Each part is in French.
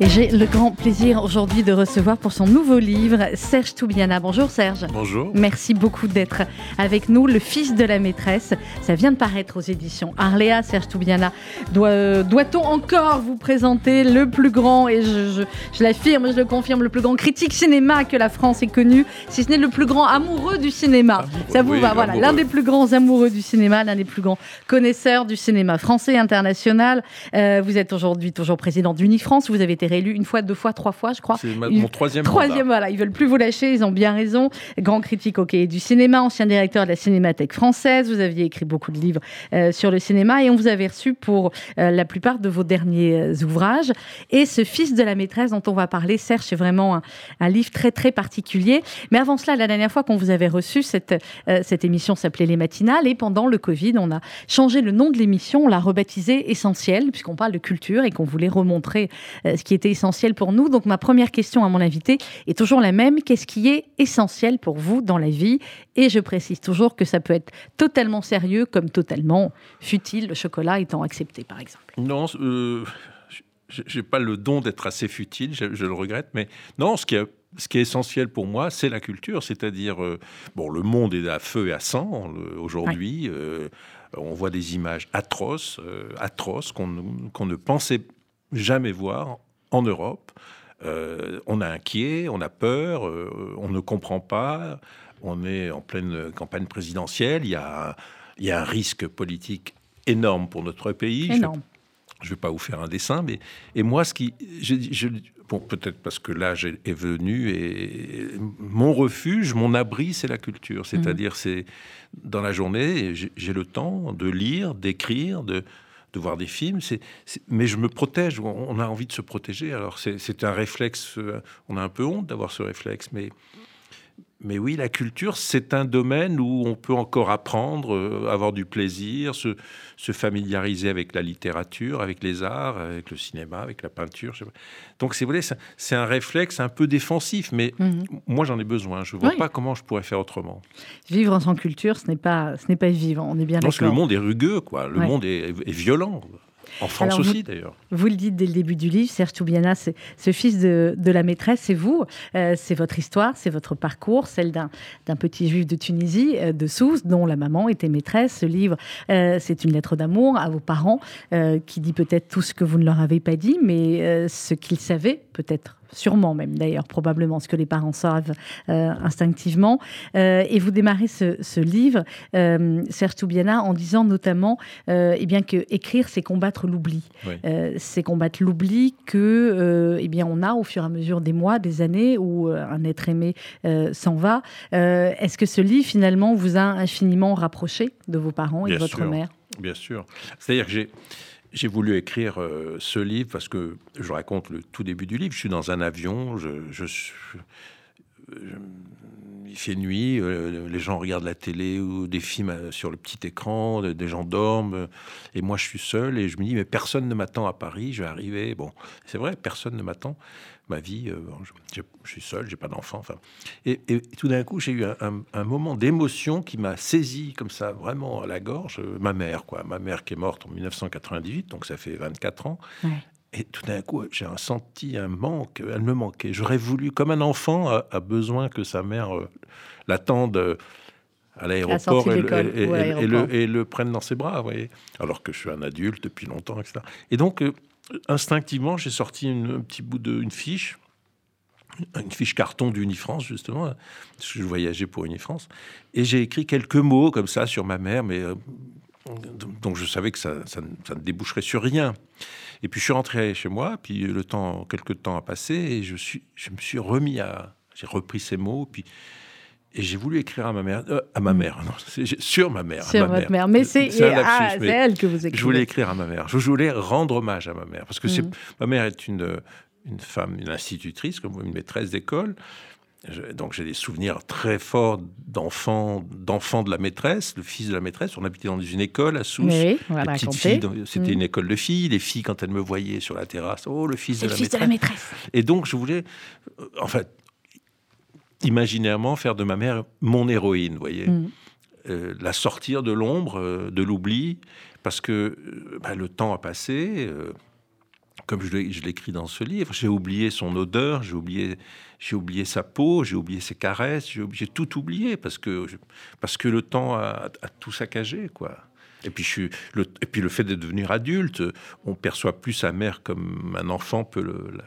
Et j'ai le grand plaisir aujourd'hui de recevoir pour son nouveau livre Serge Toubiana. Bonjour Serge. Bonjour. Merci beaucoup d'être avec nous. Le fils de la maîtresse, ça vient de paraître aux éditions Arléa. Serge Toubiana, doit, doit-on encore vous présenter le plus grand, et je, je, l'affirme, je le confirme, le plus grand critique cinéma que la France ait connu, si ce n'est le plus grand amoureux du cinéma? ça vous va, voilà, l'un des plus grands amoureux du cinéma, l'un des plus grands connaisseurs du cinéma français international. Euh, vous êtes aujourd'hui toujours président d'Unifrance. Vous avez été réélu une fois, deux fois, trois fois, je crois. C'est mon troisième Troisième, voilà. Ils veulent plus vous lâcher, ils ont bien raison. Grand critique cahier du cinéma, ancien directeur de la Cinémathèque française. Vous aviez écrit beaucoup de livres euh, sur le cinéma et on vous avait reçu pour euh, la plupart de vos derniers euh, ouvrages. Et ce Fils de la maîtresse dont on va parler, Serge, c'est vraiment un, livre très, très particulier. Mais avant cela, la dernière fois qu'on vous avait reçu, cette, cette émission s'appelait Les Matinales et pendant le Covid, on a changé le nom de l'émission, on l'a rebaptisé Essentiel, puisqu'on parle de culture et qu'on voulait remontrer ce qui était essentiel pour nous. Donc ma première question à mon invité est toujours la même. Qu'est-ce qui est essentiel pour vous dans la vie? Et je précise toujours que ça peut être totalement sérieux comme totalement futile, le chocolat étant accepté par exemple. Non, euh, j'ai pas le don d'être assez futile, je, le regrette, mais non, ce qui est ce qui est essentiel pour moi, c'est la culture, c'est-à-dire, euh, bon, le monde est à feu et à sang aujourd'hui. Euh, on voit des images atroces, euh, atroces qu'on ne pensait jamais voir en Europe. Euh, on est inquiet, on a peur, euh, on ne comprend pas. On est en pleine campagne présidentielle. Il y a, il y a un risque politique énorme pour notre pays. Énorme. Je ne vais pas vous faire un dessin, mais et moi, ce qui, je, bon, peut-être parce que l'âge est, venu et mon refuge, mon abri, c'est la culture. C'est-à-dire, c'est dans la journée, j'ai le temps de lire, d'écrire, de de voir des films. C'est, mais je me protège. On a envie de se protéger. Alors c'est un réflexe. Euh, on a un peu honte d'avoir ce réflexe, mais mais oui, la culture, c'est un domaine où on peut encore apprendre, euh, avoir du plaisir, se, se, familiariser avec la littérature, avec les arts, avec le cinéma, avec la peinture. Donc, si vous voulez, c'est un réflexe un peu défensif, mais mhm. moi, j'en ai besoin. Je ne vois pas comment je pourrais faire autrement. Vivre sans culture, ce n'est pas, ce n'est pas vivant. On est bien d'accord. Parce que le monde est rugueux, quoi. Le monde est, est violent. En France aussi, d'ailleurs. Vous le dites dès le début du livre, Serge Toubiana, c'est ce fils de, la maîtresse, c'est vous, euh, c'est votre histoire, c'est votre parcours, celle d'un petit juif de Tunisie, euh, de Sousse, dont la maman était maîtresse. Ce livre, euh, c'est une lettre d'amour à vos parents, qui dit peut-être tout ce que vous ne leur avez pas dit, mais ce qu'ils savaient, peut-être sûrement même d'ailleurs, probablement ce que les parents savent euh, instinctivement. Euh, et vous démarrez ce, livre, euh, Serge Toubiana, en disant notamment eh bien, que écrire, c'est combattre l'oubli. c'est combattre l'oubli que eh bien, on a au fur et à mesure des mois, des années où un être aimé s'en va. Est-ce que ce livre, finalement, vous a infiniment rapproché de vos parents et de votre mère? Bien sûr. C'est-à-dire que j'ai j'ai voulu écrire euh, ce livre parce que je raconte le tout début du livre. Je suis dans un avion, je, il fait nuit, euh, les gens regardent la télé ou des films euh, sur le petit écran, des gens dorment, et moi je suis seul et je me dis mais personne ne m'attend à Paris, je vais arriver. Bon, c'est vrai, personne ne m'attend ma vie, euh, je, suis seul, j'ai pas d'enfant. Enfin, et, tout d'un coup, j'ai eu un, moment d'émotion qui m'a saisi comme ça, vraiment à la gorge. Euh, ma mère, quoi, ma mère qui est morte en 1998, donc ça fait 24 ans. Et tout d'un coup, j'ai senti un manque. Elle me manquait. J'aurais voulu, comme un enfant a, besoin que sa mère euh, l'attende à l'aéroport et, et, le, prenne dans ses bras, voyez. Alors que je suis un adulte depuis longtemps, etc. Et donc, instinctivement, j'ai sorti un petit bout de une fiche, une fiche carton d'Unifrance, justement, parce que je voyageais pour Unifrance, et j'ai écrit quelques mots comme ça sur ma mère, mais euh, donc je savais que ça, ne déboucherait sur rien. Et puis je suis rentré chez moi, puis le temps, quelques temps a passé, et je, suis, je me suis remis à, j'ai repris ces mots, puis et j'ai voulu écrire à ma mère, euh, à ma mère, non, sur ma mère. Sur votre mère. Mais c'est ah, elle que vous écrivez. Je voulais écrire à ma mère. Je voulais rendre hommage à ma mère. Parce que c'est, mm. ma mère est une, une femme, une institutrice, comme une maîtresse d'école. Donc j'ai des souvenirs très forts d'enfants, d'enfants de la maîtresse, le fils de la maîtresse. On habitait dans une école à Sousse. Oui, c'était une mm. école de filles. Les filles, quand elles me voyaient sur la terrasse, oh le fils, de le la, fils maîtresse. de la maîtresse. Et donc je voulais, euh, en fait, imaginairement faire de ma mère mon héroïne, vous voyez. Mm. la sortir de l'ombre, de l'oubli, parce que bah, le temps a passé comme je l'écris dans ce livre, j'ai oublié son odeur, j'ai oublié, j'ai oublié sa peau, j'ai oublié ses caresses, j'ai tout oublié parce que, parce que le temps a, tout saccagé, quoi. Et puis, je suis, le, et puis le fait de devenir adulte, on perçoit plus sa mère comme un enfant peut le,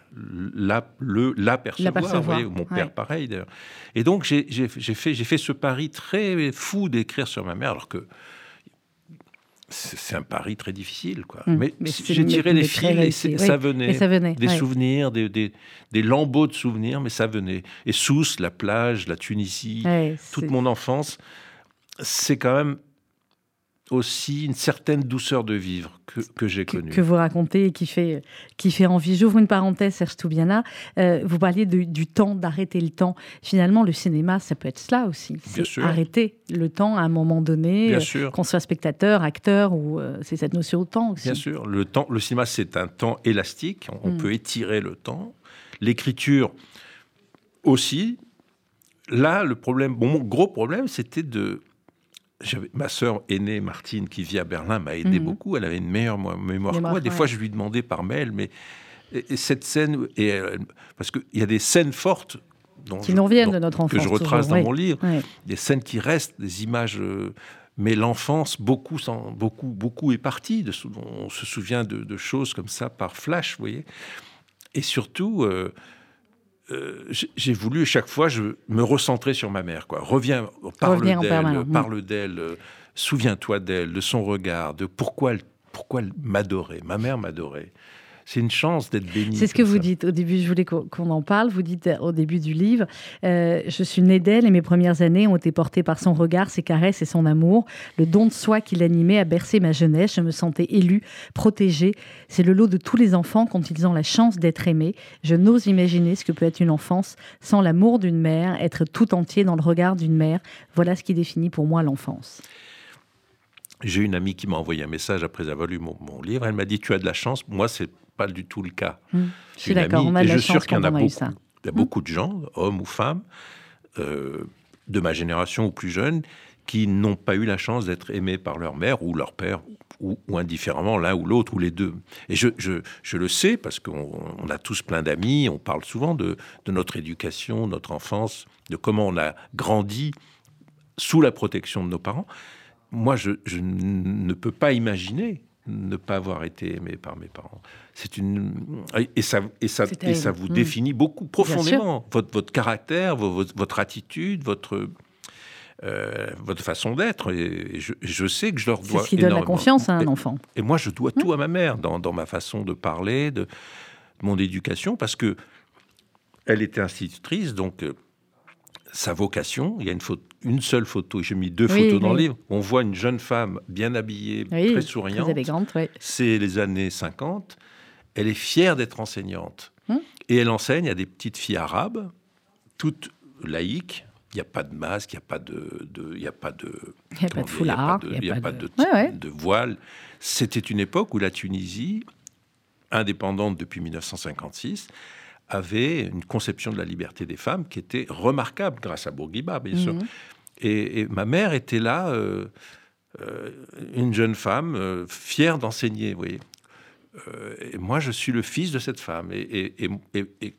la, le, l'apercevoir. mon père, pareil d'ailleurs. Et donc, j'ai, fait, j'ai fait ce pari très fou d'écrire sur ma mère, alors que c'est un pari très difficile, quoi. Hum, mais, j'ai tiré les fils et, ça venait. ça venait. Des souvenirs, des, des, des, lambeaux de souvenirs, mais ça venait. Et Sousse, la plage, la Tunisie, toute mon enfance, c'est quand même aussi une certaine douceur de vivre que, que j'ai connue. Que, vous racontez et qui fait, qui fait envie. J'ouvre une parenthèse, Serge Toubiana. Euh, vous parliez du temps, d'arrêter le temps. Finalement, le cinéma, ça peut être cela aussi. C'est arrêter le temps à un moment donné, euh, qu'on soit spectateur, acteur, ou euh, c'est cette notion de temps aussi. Bien sûr. Le, temps, le cinéma, c'est un temps élastique. On, mm. peut étirer le temps. L'écriture aussi. Là, le problème, bon, mon gros problème, c'était de ma sœur aînée, Martine, qui vit à Berlin, m'a aidé mhm. beaucoup. Elle avait une meilleure mémoire que moi. Des fois, je lui demandais par mail, mais cette scène, et, parce qu'il y a des scènes fortes qui nous reviennent de notre enfance. Que je retrace dans mon livre. Des scènes qui restent, des images. Euh, mais l'enfance, beaucoup, beaucoup, beaucoup est parti. De, on se souvient de, choses comme ça par flash, vous voyez. Et surtout, euh, euh, j'ai voulu chaque fois je me recentrer sur ma mère. Quoi. Reviens, parle d'elle, parle d'elle, euh, souviens-toi d'elle, de son regard, de pourquoi elle, pourquoi elle m'adorait. Ma mère m'adorait c'est une chance d'être béni. C'est ce que vous dites au début, je voulais qu'on en parle. Vous dites euh, au début du livre, euh, je suis née d'elle et mes premières années ont été portées par son regard, ses caresses et son amour. Le don de soi qui l'animait a bercé ma jeunesse. Je me sentais élue, protégée. C'est le lot de tous les enfants quand ils ont la chance d'être aimés. Je n'ose imaginer ce que peut être une enfance sans l'amour d'une mère, être tout entier dans le regard d'une mère. Voilà ce qui définit pour moi l'enfance. J'ai une amie qui m'a envoyé un message après avoir lu mon, livre. Elle m'a dit Tu as de la chance. Moi, c'est pas du tout le cas. Mmh. Je suis d'accord. On a de la chance qu'il y en a, beaucoup. Ça. Il y a beaucoup de gens, hommes ou femmes, euh, de ma génération ou plus jeunes, qui n'ont pas eu la chance d'être aimés par leur mère ou leur père, ou, indifféremment l'un ou l'autre, ou les deux. Et je, je, je le sais parce qu'on a tous plein d'amis, on parle souvent de, de, notre éducation, notre enfance, de comment on a grandi sous la protection de nos parents moi, je, ne peux pas imaginer ne pas avoir été aimé par mes parents. C'est une et ça et ça et ça vous hmm. définit beaucoup profondément votre votre caractère, votre, votre attitude, votre euh, votre façon d'être. Et je, sais que je leur dois. C'est ce qui donne la confiance à un enfant. Et, moi, je dois tout hmm. à ma mère dans, dans, ma façon de parler, de mon éducation, parce que elle était institutrice, donc. Euh, sa vocation. Il y a une, photo, une seule photo, j'ai mis deux photos dans le livre. On voit une jeune femme bien habillée, très souriante. C'est les années 50. Elle est fière d'être enseignante. Hum. Et elle enseigne à des petites filles arabes, toutes laïques. Il n'y a pas de masque, il n'y a pas de, il a pas de, il a pas de foulard, il n'y a pas de, de voile. C'était une époque où la Tunisie, indépendante depuis 1956, avait une conception de la liberté des femmes qui était remarquable grâce à Bourguiba, bien sûr. Mhm. Et, ma mère était là, euh, euh, une jeune femme euh, fière d'enseigner, vous voyez. et moi, je suis le fils de cette femme. Et,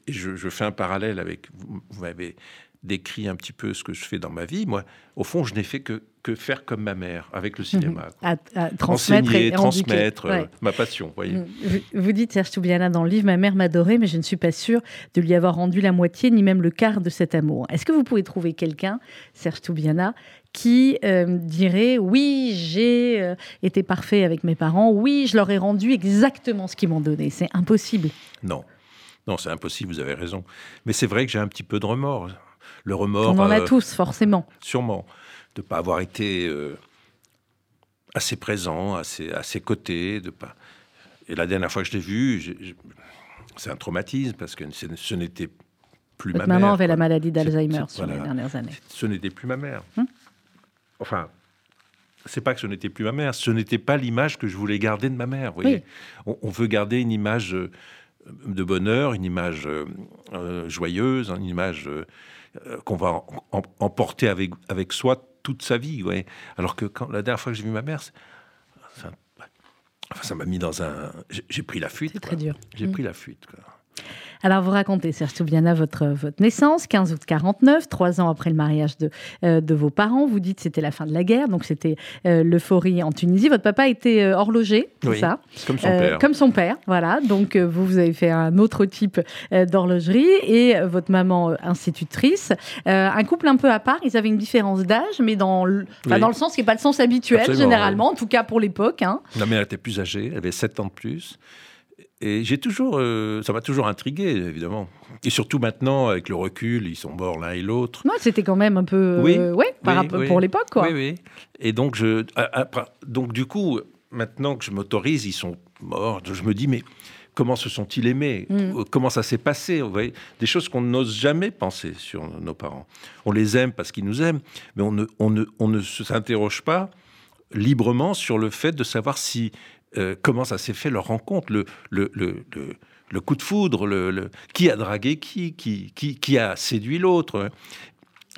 je, fais un parallèle avec, vous m'avez décrit un petit peu ce que je fais dans ma vie. Moi, au fond, je n'ai fait que, que faire comme ma mère avec le cinéma. À, transmettre Enseigner, et transmettre euh, ma passion. Voyez. Vous, dites, Serge Toubiana, dans le livre, ma mère m'adorait, mais je ne suis pas sûre de lui avoir rendu la moitié, ni même le quart de cet amour. Est-ce que vous pouvez trouver quelqu'un, Serge Toubiana, qui euh, dirait oui, j'ai euh, été parfait avec mes parents, oui, je leur ai rendu exactement ce qu'ils m'ont donné. C'est impossible. Non, non, c'est impossible. Vous avez raison. Mais c'est vrai que j'ai un petit peu de remords le remords. On en a euh, tous, forcément. Sûrement. De ne pas avoir été euh, assez présent, ses, à ses côtés. De pas... Et la dernière fois que je l'ai vu, c'est un traumatisme parce que ce, n'était plus Votre ma maman avait la maladie d'Alzheimer sur les dernières années. Ce n'était plus ma mère. Hum enfin, c'est pas que ce n'était plus ma mère, ce n'était pas l'image que je voulais garder de ma mère. Vous voyez on, veut garder une image euh, de bonheur, une image joyeuse, une image euh, qu'on va emporter avec, avec soi toute sa vie. Ouais. Alors que quand, la dernière fois que j'ai vu ma mère, ça, ça m'a mis dans un. J'ai pris la fuite. C'est très dur. J'ai Mm. pris la fuite. Quoi. Alors, vous racontez, Serge Toubiana, votre, votre naissance, 15 août 49, trois ans après le mariage de, euh, de vos parents. Vous dites que c'était la fin de la guerre, donc c'était euh, l'euphorie en Tunisie. Votre papa était euh, horloger, c'est ça Comme son père. Comme son père, voilà. Donc, vous, vous avez fait un autre type d'horlogerie et votre maman institutrice. Un couple un peu à part, ils avaient une différence d'âge, mais dans le, Oui. dans le sens qui n'est pas le sens habituel, Absolument, généralement, en tout cas pour l'époque. hein. Ma mère était plus âgée, elle avait 7 ans de plus. Et j'ai toujours, euh, ça m'a toujours intrigué, évidemment. Et surtout maintenant, avec le recul, ils sont morts l'un et l'autre. Non, c'était quand même un peu, euh, Oui, ouais, oui, oui. pour l'époque, quoi. Oui, oui. Et donc, je, à- après- donc du coup, maintenant que je m'autorise, ils sont morts. Je me dis, mais comment se sont-ils aimés? Mm. Euh, Comment ça s'est passé? Vous voyez, Des choses qu'on n'ose jamais penser sur nos parents. On les aime parce qu'ils nous aiment, mais on ne, on ne, on ne s'interroge pas librement sur le fait de savoir si euh, comment ça s'est fait leur rencontre, le, le, le, le- coup de foudre, le, qui a dragué qui, qui, qui, qui a séduit l'autre.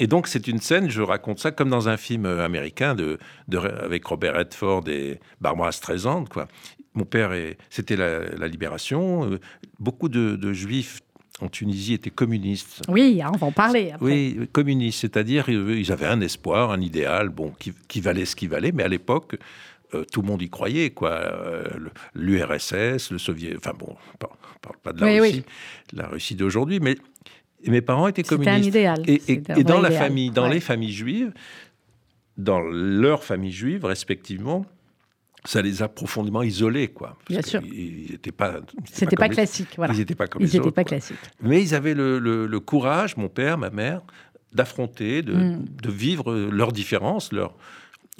Et donc, c'est une scène, je raconte ça comme dans un film euh, américain de, de- avec Robert Redford et Barbara Streisand. Quoi. Mon père, c'était la, la libération. euh, Beaucoup de, de juifs en Tunisie étaient communistes. Oui, hein, on va en parler après. Oui, communistes, c'est-à-dire ils avaient un espoir, un idéal, bon, qui, qui valait ce qui valait, mais à l'époque, euh, tout le monde y croyait, quoi. Euh, L'URSS, le Soviet, enfin bon, on parle, pas de la Oui, oui. Russie, la Russie d'aujourd'hui, mais mes parents étaient C'était un communistes. idéal. Et, dans la idéal. famille, dans Ouais. les familles juives, dans leur famille juive, respectivement, ça les a profondément isolés, quoi. Bien sûr. qu'ils n'étaient pas. ils C'était pas les- classique, voilà. Ils n'étaient pas comme Ils les n'étaient autres. pas classiques. Mais ils avaient le, le- le courage, mon père, ma mère, d'affronter, de, Mm. de vivre leurs différences, leur,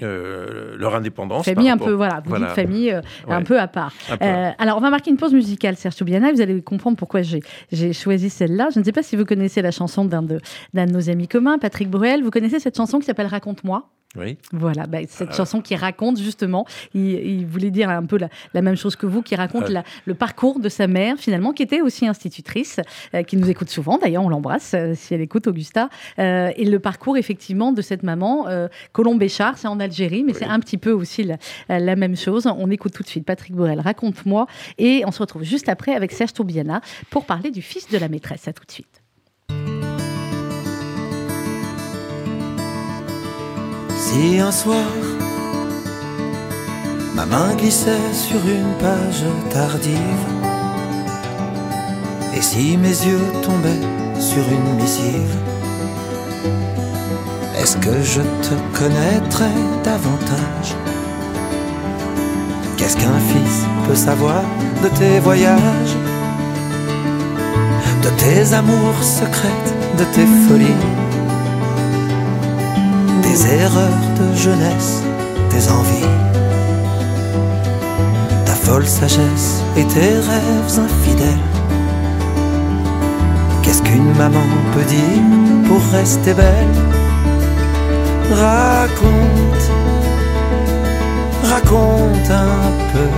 euh, leur indépendance. Famille un rapport- peu, voilà, vous Voilà. dites famille euh, un peu à part. Euh, alors, on va marquer une pause musicale, Serge Toubiana, vous allez comprendre pourquoi j'ai choisi celle-là. Je ne sais pas si vous connaissez la chanson d'un de, d'un de nos amis communs, Patrick Bruel. Vous connaissez cette chanson qui s'appelle Raconte-moi? Oui. Voilà, bah, cette Euh. chanson qui raconte justement, il, il voulait dire un peu la, la même chose que vous, qui raconte Euh. la- le parcours de sa mère finalement, qui était aussi institutrice, euh, qui nous écoute souvent, d'ailleurs on l'embrasse euh, si elle écoute Augusta, et le parcours effectivement de cette maman, Colombe Béchard, c'est en Algérie, mais Oui. c'est un petit peu aussi la, la même chose. On écoute tout de suite Patrick Borel, raconte-moi, et on se retrouve juste après avec Serge Toubiana pour parler du fils de la maîtresse. À tout de suite. Si un soir ma main glissait sur une page tardive, et si mes yeux tombaient sur une missive, est-ce que je te connaîtrais davantage? Qu'est-ce qu'un fils peut savoir de tes voyages, de tes amours secrètes, de tes folies? Tes erreurs de jeunesse, tes envies, ta folle sagesse et tes rêves infidèles. Qu'est-ce qu'une maman peut dire pour rester belle? Raconte, raconte un peu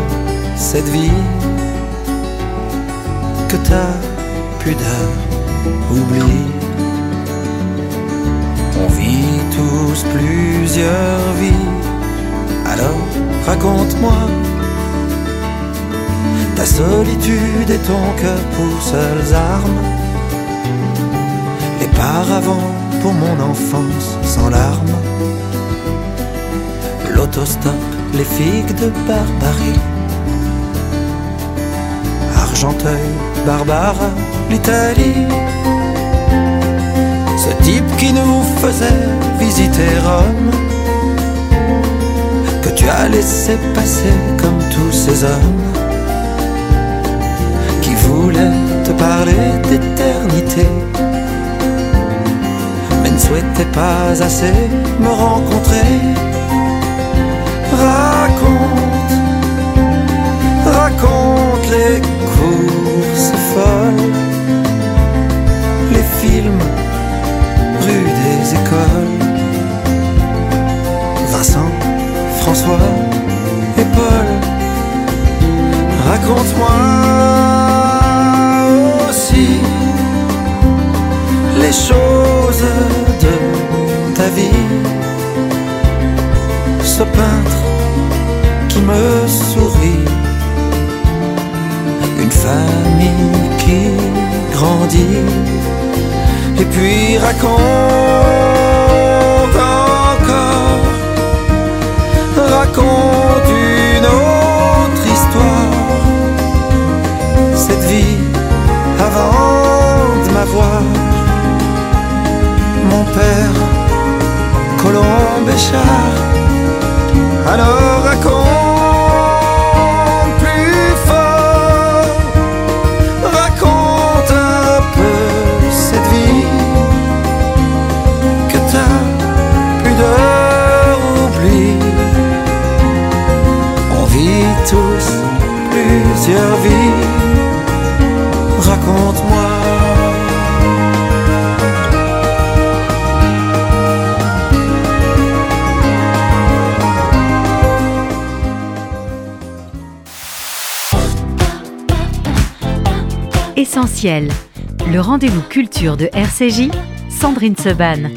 cette vie que ta pudeur oublie. Plusieurs vies. Alors raconte-moi ta solitude et ton cœur pour seules armes. Les paravents pour mon enfance sans larmes. L'autostop, les figues de Barbarie. Argenteuil, Barbara, l'Italie. Ce type qui nous faisait visiter Rome, que tu as laissé passer comme tous ces hommes, qui voulaient te parler d'éternité, mais ne souhaitaient pas assez me rencontrer. Raconte, raconte les courses folles, les films rue des écoles. Vincent, François et Paul, raconte-moi aussi les choses de ta vie. ce peintre qui me sourit. Une famille qui grandit et puis raconte raconte une autre histoire. Cette vie avant de m'avoir, mon père, Colombe et Char, alors Raconte-moi. Essentiel. Le rendez-vous culture de RCJ, Sandrine Seban.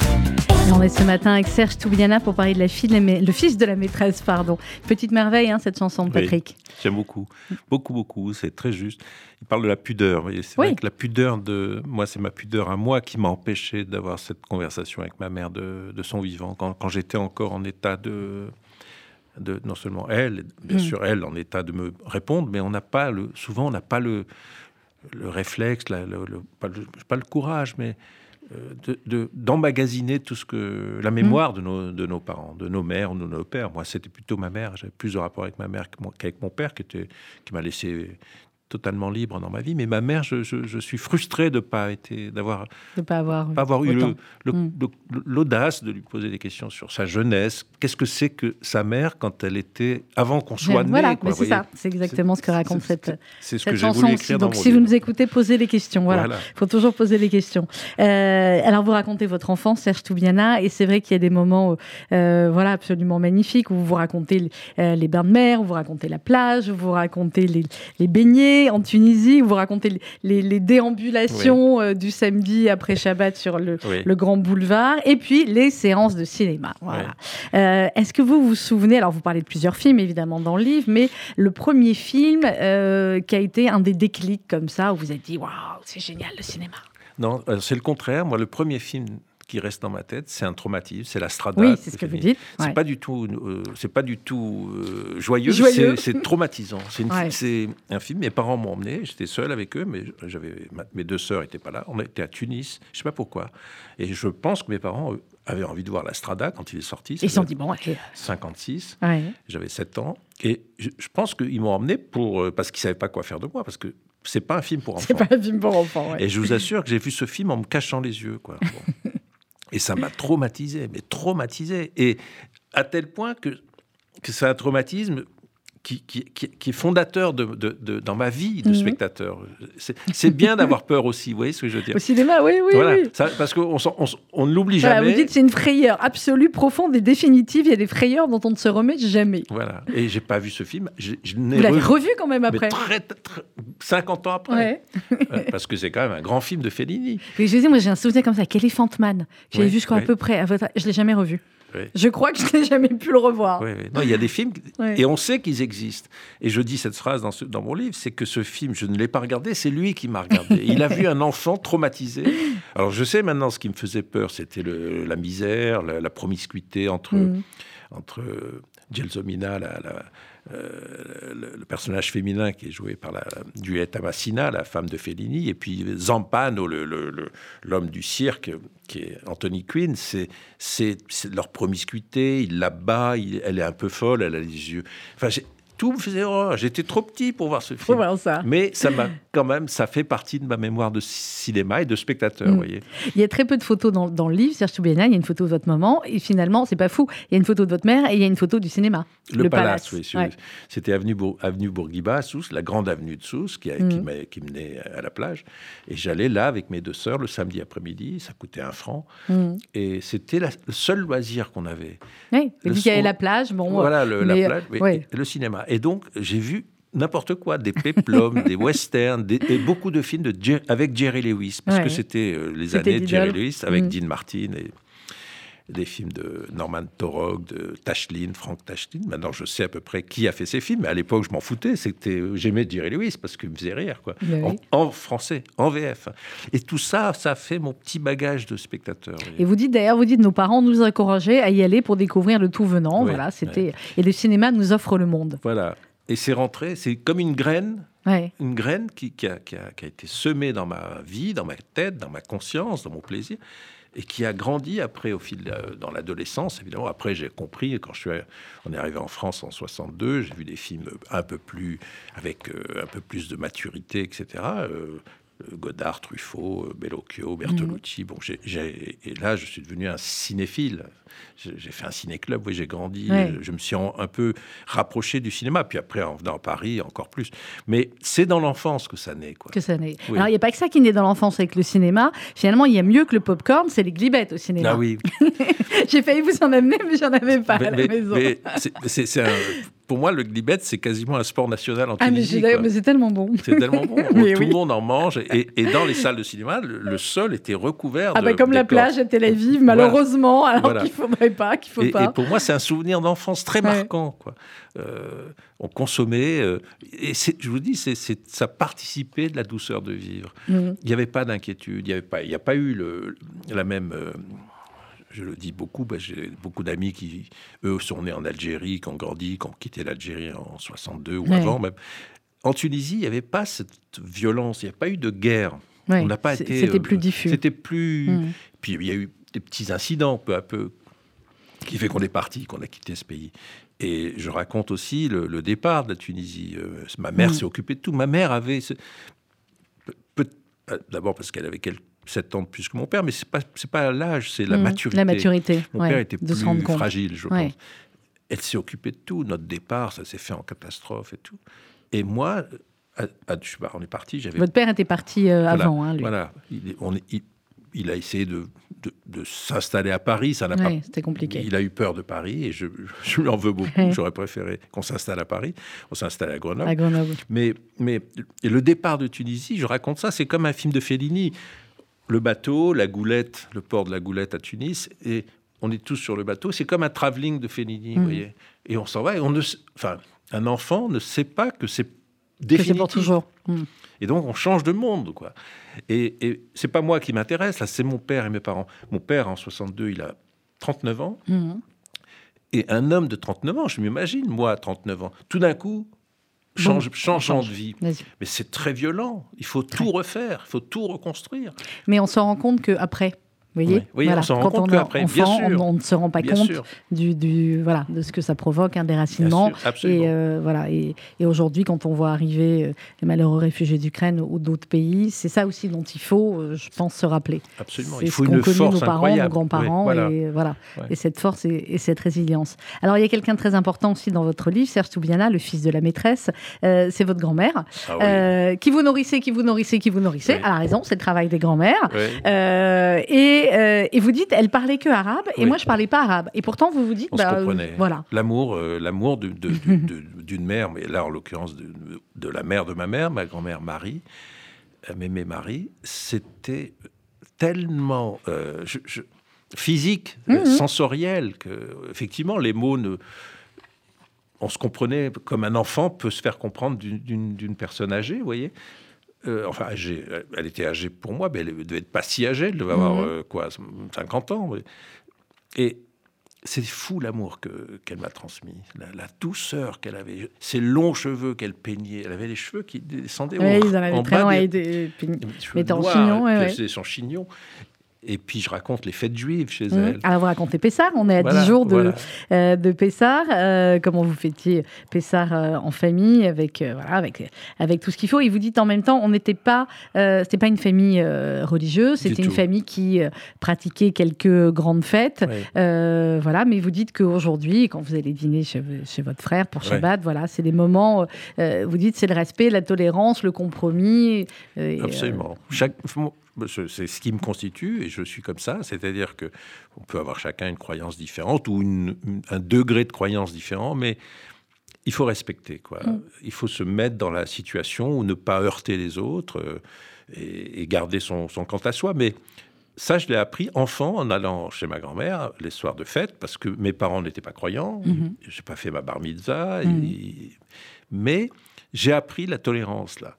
On est ce matin avec Serge Toubiana pour parler de la fille de la ma- le fils de la maîtresse, pardon. Petite merveille, hein, cette chanson de Oui. Patrick. J'aime beaucoup, beaucoup, beaucoup. C'est très juste. Il parle de la pudeur. C'est Oui. vrai que la pudeur de moi, c'est ma pudeur à moi qui m'a empêché d'avoir cette conversation avec ma mère de, de son vivant quand, quand j'étais encore en état de, de non seulement elle, bien Mm. sûr elle en état de me répondre, mais on n'a pas le souvent on n'a pas le le réflexe, la- le, le- pas, le, pas le courage, mais euh, de- de- d'emmagasiner tout ce que la mémoire de, nos, de nos parents, de nos mères ou de nos pères. Moi, c'était plutôt ma mère. J'avais plus de rapport avec ma mère mon- qu'avec mon père, qui, était, qui m'a laissé totalement libre dans ma vie. Mais ma mère, je, je- je suis frustré de pas été, d'avoir De pas avoir, pas avoir eu Mm. le- l'audace de lui poser des questions sur sa jeunesse. Qu'est-ce que c'est que sa mère quand elle était avant qu'on soit né Voilà, c'est ça. C'est exactement ce que raconte cette, C'est ce que cette chanson voulu dans Donc, mon si vous nous écoutez, posez les questions. Voilà. Voilà. Il faut toujours poser les questions. Euh, alors, vous racontez votre enfance, Serge Toubiana, et c'est vrai qu'il y a des moments euh, voilà, absolument magnifiques où vous racontez les, euh, bains de mer, où vous racontez la plage, où vous racontez les, les en Tunisie, où vous racontez les, déambulations euh, du samedi après Shabbat sur le, Oui. le grand boulevard, et puis les séances de cinéma. Voilà. Euh, Est-ce que vous vous souvenez, alors vous parlez de plusieurs films évidemment dans le livre, mais le premier film euh, qui a été un des déclics comme ça, où vous avez dit waouh, c'est génial le cinéma? Non, c'est le contraire. Moi, le premier film qui reste dans ma tête, c'est un traumatisme, c'est la Strada. Oui, c'est ce que vous dites. C'est Ouais. pas du tout, euh, c'est pas du tout euh, joyeux. Joyeux. c'est- C'est traumatisant. C'est Ouais. c'est un film. Mes parents m'ont emmené. J'étais seul avec eux, mais j'avais mes deux sœurs étaient pas là. On était à Tunis. Je sais pas pourquoi. Et je pense que mes parents avaient envie de voir la Strada quand il est sorti. Ils se sont dit bon, être 56. Ouais. J'avais 7 ans. Et je, je pense qu'ils m'ont emmené pour euh, parce qu'ils savaient pas quoi faire de moi parce que c'est pas un film pour enfants. C'est pas un film pour enfants. ouais. Et je vous assure que j'ai vu ce film en me cachant les yeux. Quoi. Bon. Et ça m'a traumatisé, mais traumatisé. Et à tel point que, que c'est un traumatisme qui, qui, qui- qui est fondateur de, de- de- dans ma vie de Mhm. spectateur. C'est- bien d'avoir peur aussi, vous voyez ce que je veux dire Au cinéma, oui, oui, Voilà, oui. ça- parce qu'on on, on ne l'oublie Voilà, jamais. vous dites c'est une frayeur absolue, profonde et définitive. Il y a des frayeurs dont on ne se remet jamais. Voilà. Et j'ai pas vu ce film. Je, je Vous l'avez revu- revu quand même après. très, très- 50 ans après. Ouais. Ouais, parce que c'est quand même un grand film de Fellini. Mais je dis, moi j'ai un souvenir comme ça, avec Elephant Man. J'avais Ouais, vu, je crois, à ouais. peu près. À votre... Je l'ai jamais revu. Je crois que je n'ai jamais pu le revoir. Non, il y a des films et on sait qu'ils existent. Et je dis cette phrase dans, ce- dans mon livre, c'est que ce film, je ne l'ai pas regardé, c'est lui qui m'a regardé. Il a vu un enfant traumatisé. Alors je sais maintenant ce qui me faisait peur, c'était la misère, la, la promiscuité entre Mm. entre Gelsomina, euh, le, personnage féminin qui est joué par la Duette Amassina, la femme de Fellini, et puis Zampano, l'homme du cirque, qui est Anthony Quinn, c'est leur promiscuité, il la bat, elle est un peu folle, elle a les yeux... tout me faisait horreur. J'étais trop petit pour voir ce film. voir ça. Mais ça m'a quand même, ça fait partie de ma mémoire de cinéma et de spectateur, Mm. voyez. Il y a très peu de photos dans, dans le livre, Serge Toubiana. Il y a une photo de votre maman. Et finalement, c'est pas fou. Il y a une photo de votre mère et il y a une photo du cinéma. Le, Palace, oui. Ouais. C'était avenue, Bour- avenue Bourguiba, à Sousse, la grande avenue de Sousse, qui, a- qui, m'a- qui menait à la plage. Et j'allais là avec mes deux sœurs le samedi après-midi, ça coûtait un franc. Mm. Et c'était le seul loisir qu'on avait. Oui, Le qu'il y avait la plage, bon. voilà, le, mais, la plage, oui, ouais. et le cinéma. Et donc, j'ai vu n'importe quoi, des péplums, des westerns, des, et beaucoup de films de avec Jerry Lewis, parce Ouais. que c'était euh, les années de Jerry. Lewis avec Mhm. Dean Martin. Et, des films de Norman Torog, de Tashlin, Frank Tashlin. Maintenant, je sais à peu près qui a fait ces films. Mais à l'époque, je m'en foutais. C'était, j'aimais Jerry Lewis parce qu'il me faisait rire, quoi. Oui. En, en français, en VF. Et tout ça, ça fait mon petit bagage de spectateur. Et vous dites d'ailleurs, vous dites nos parents nous encourageaient à y aller pour découvrir le tout venant. Oui, voilà, c'était et le cinéma nous offre le monde. Voilà. Et c'est rentré, c'est comme une graine Ouais. une graine qui, qui a, qui a- qui a été semée dans ma vie, dans ma tête, dans ma conscience, dans mon plaisir, et qui a grandi après au fil de- dans l'adolescence. Évidemment, après j'ai compris quand je suis, on est arrivé en France en 62, j'ai vu des films un peu plus avec euh, un peu plus de maturité, etc. Godard, Truffaut, euh, Bellocchio, Bertolucci. Bon, j'ai- j'ai- et là, je suis devenu un cinéphile. J'ai fait un ciné-club, oui, j'ai grandi. Ouais. euh, Je me suis en- un peu rapproché du cinéma. Puis après, en venant à Paris, encore plus. Mais c'est dans l'enfance que ça naît, quoi. Que ça naît. Oui. Alors, il n'y a pas que ça qui naît dans l'enfance avec le cinéma. Finalement, il y a mieux que le popcorn, c'est les glibettes au cinéma. Ah oui, J'ai failli vous en amener, mais j'en avais pas à la mais- maison. mais c'est- c'est- c'est un- pour moi, le glibet, c'est quasiment un sport national en ah, Tunisie. quoi. mais c'est tellement bon. C'est tellement bon. Tout oui. le monde en mange. Et, et dans les salles de cinéma, le, le sol était recouvert Ah de bah comme la plage à Tel Aviv, malheureusement, alors Voilà. qu'il faudrait pas, qu'il faut Et, pas. et pour moi, c'est un souvenir d'enfance très Ouais. marquant. Quoi. Euh, on consommait, euh, et je vous dis, c'est, ça participait de la douceur de vivre. Mhm. Il n'y avait pas d'inquiétude, il n'y il a pas eu le, la même. euh, je le dis beaucoup, que j'ai beaucoup d'amis qui, eux, sont nés en Algérie, qui ont grandi, qui ont quitté l'Algérie en 62 ou Ouais. avant même. En Tunisie, il n'y avait pas cette violence, il n'y a pas eu de guerre. Ouais, on n'a pas été. C'était euh, plus diffus. C'était plus. Puis il y a eu des petits incidents peu à peu qui fait qu'on est parti, qu'on a quitté ce pays. Et je raconte aussi le, le départ de la Tunisie. Euh, ma mère Mm. s'est occupée de tout. Ma mère avait ce- euh, d'abord parce qu'elle avait quelques 7 ans de plus que mon père, mais c'est pas c'est pas l'âge, c'est la Mhm. maturité. La maturité. Mon ouais, père était plus fragile, je Ouais. pense. Elle s'est occupée de tout. Notre départ, ça s'est fait en catastrophe et tout. Et moi, à- à- je sais pas, on est parti. Votre père était parti euh, voilà, avant, hein, lui. Voilà. Il, est- on est- il- il a essayé de, de- de s'installer à Paris. Ça n'a Ouais, pas. c'était compliqué. Il a eu peur de Paris et je, je lui en veux beaucoup. Ouais. J'aurais préféré qu'on s'installe à Paris. On s'installe à Grenoble. À Grenoble. Mais, mais et le départ de Tunisie, je raconte ça, c'est comme un film de Fellini. Le bateau, la goulette, le port de la goulette à Tunis, et on est tous sur le bateau. C'est comme un travelling de Fellini, vous Mhm. voyez. Et on s'en va. Et on ne, enfin, un enfant ne sait pas que c'est Que définitif. pour toujours. Mm. Et donc, on change de monde, quoi. Et, et c'est pas moi qui m'intéresse, là, c'est mon père et mes parents. Mon père, en 62, il a 39 ans. Mhm. Et un homme de 39 ans, je m'imagine, moi, à 39 ans, tout d'un coup, change, Bon, changeant change. de vie. Mais c'est très violent. Il faut tout refaire, il faut tout reconstruire. Mais on se rend compte qu'après, vous voyez Oui, oui, on s'en rend quand compte on bien enfant, sûr. on, on ne se rend pas Bien compte du, du- voilà, de ce que ça provoque, un bien déracinement. sûr. Et, euh, voilà, et, et aujourd'hui, quand on voit arriver euh, les malheureux réfugiés d'Ukraine ou d'autres pays, c'est ça aussi dont il faut, euh, je pense, se rappeler. absolument. C'est Il ce faut qu'ont une connu force nos parents, incroyable. nos grands-parents, Oui, voilà. et voilà, Ouais. et cette force et, et cette résilience. Alors, il y a quelqu'un de très important aussi dans votre livre, Serge Toubiana, le fils de la maîtresse. Euh, c'est votre grand-mère, Ah oui. euh, qui vous nourrissait, qui vous nourrissait, qui vous nourrissait. Oui. Elle a raison, c'est le travail des grands-mères. Oui. Euh, et, euh, et vous dites, elle parlait que arabe, et Oui. moi je parlais pas arabe. Et pourtant, vous vous dites, On se bah, comprenait. voilà. L'amour, euh, l'amour de- de- de- de- d'une mère, mais là en l'occurrence de, la mère de ma mère, ma grand-mère Marie, euh, Mémé Marie, c'était tellement euh, je- je- physique, euh, Mhm. sensoriel que effectivement les mots ne on se comprenait comme un enfant peut se faire comprendre d'une personne âgée, vous voyez. Euh, enfin, âgée, elle était âgée pour moi, mais elle ne devait être pas si âgée, elle devait avoir Mhm. euh, quoi, 50 ans. Et c'est fou l'amour que- qu'elle m'a transmis, la, la douceur qu'elle avait, ses longs cheveux qu'elle peignait. Elle avait les cheveux qui descendaient Ouais, au- ils en en bas des- des- des mais en chignon, ouais, ouais. son chignon. Et puis je raconte les fêtes juives chez Mhm. elle. Alors, vous racontez Pessard, on est à Voilà, 10 jours de, voilà. euh, de Pessard. Euh, comment vous fêtiez Pessard euh, en famille, avec, voilà, avec, avec tout ce qu'il faut. Et vous dites en même temps, on n'était pas, c'était pas une famille religieuse, c'était une famille qui pratiquait quelques grandes fêtes. Ouais. Voilà, mais vous dites qu'aujourd'hui, quand vous allez dîner chez, chez votre frère pour Ouais. Shabbat, voilà, c'est des moments. vous dites c'est le respect, la tolérance, le compromis. Absolument. Chaque, c'est ce qui me constitue et je suis comme ça. C'est-à-dire que on peut avoir chacun une croyance différente ou une- un degré de croyance différent, mais il faut respecter. Quoi. Mm. Il faut se mettre dans la situation où ne pas heurter les autres euh, et, et garder son, son quant à soi. Mais ça, je l'ai appris enfant en allant chez ma grand-mère les soirs de fête, parce que mes parents n'étaient pas croyants. Mhm. J'ai pas fait ma bar mitzvah. Et- Mais j'ai appris la tolérance là.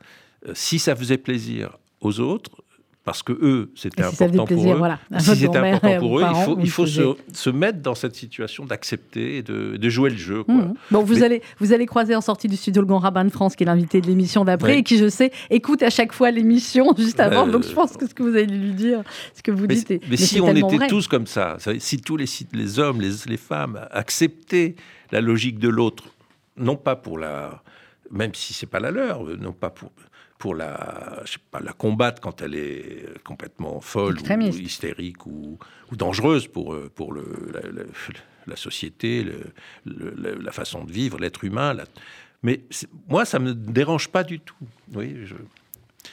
Euh, Si ça faisait plaisir aux autres, parce que eux, c'était si important pour plaisir, eux. voilà, à si c'était important pour eux, il faut, il se, mettre dans cette situation d'accepter et de, de jouer le jeu. Quoi. Mhm. Bon, vous Mais- allez, vous allez croiser en sortie du studio le Grand Rabbin de France, qui est l'invité de l'émission d'après Oui. et qui, je sais, écoute à chaque fois l'émission juste avant. Euh, Donc, je pense que ce que vous allez lui dire, ce que vous Mais, dites, est- mais si on était vrai. tous comme ça, si tous les hommes, les, les femmes acceptaient la logique de l'autre, non pas pour la, même si c'est pas la leur, euh, non pas pour pour la, je sais pas, la combattre quand elle est complètement folle ou hystérique ou, ou dangereuse pour euh, pour le, la, la- la société, le- le- la, façon de vivre, l'être humain. la- mais moi, ça me dérange pas du tout. Oui, je-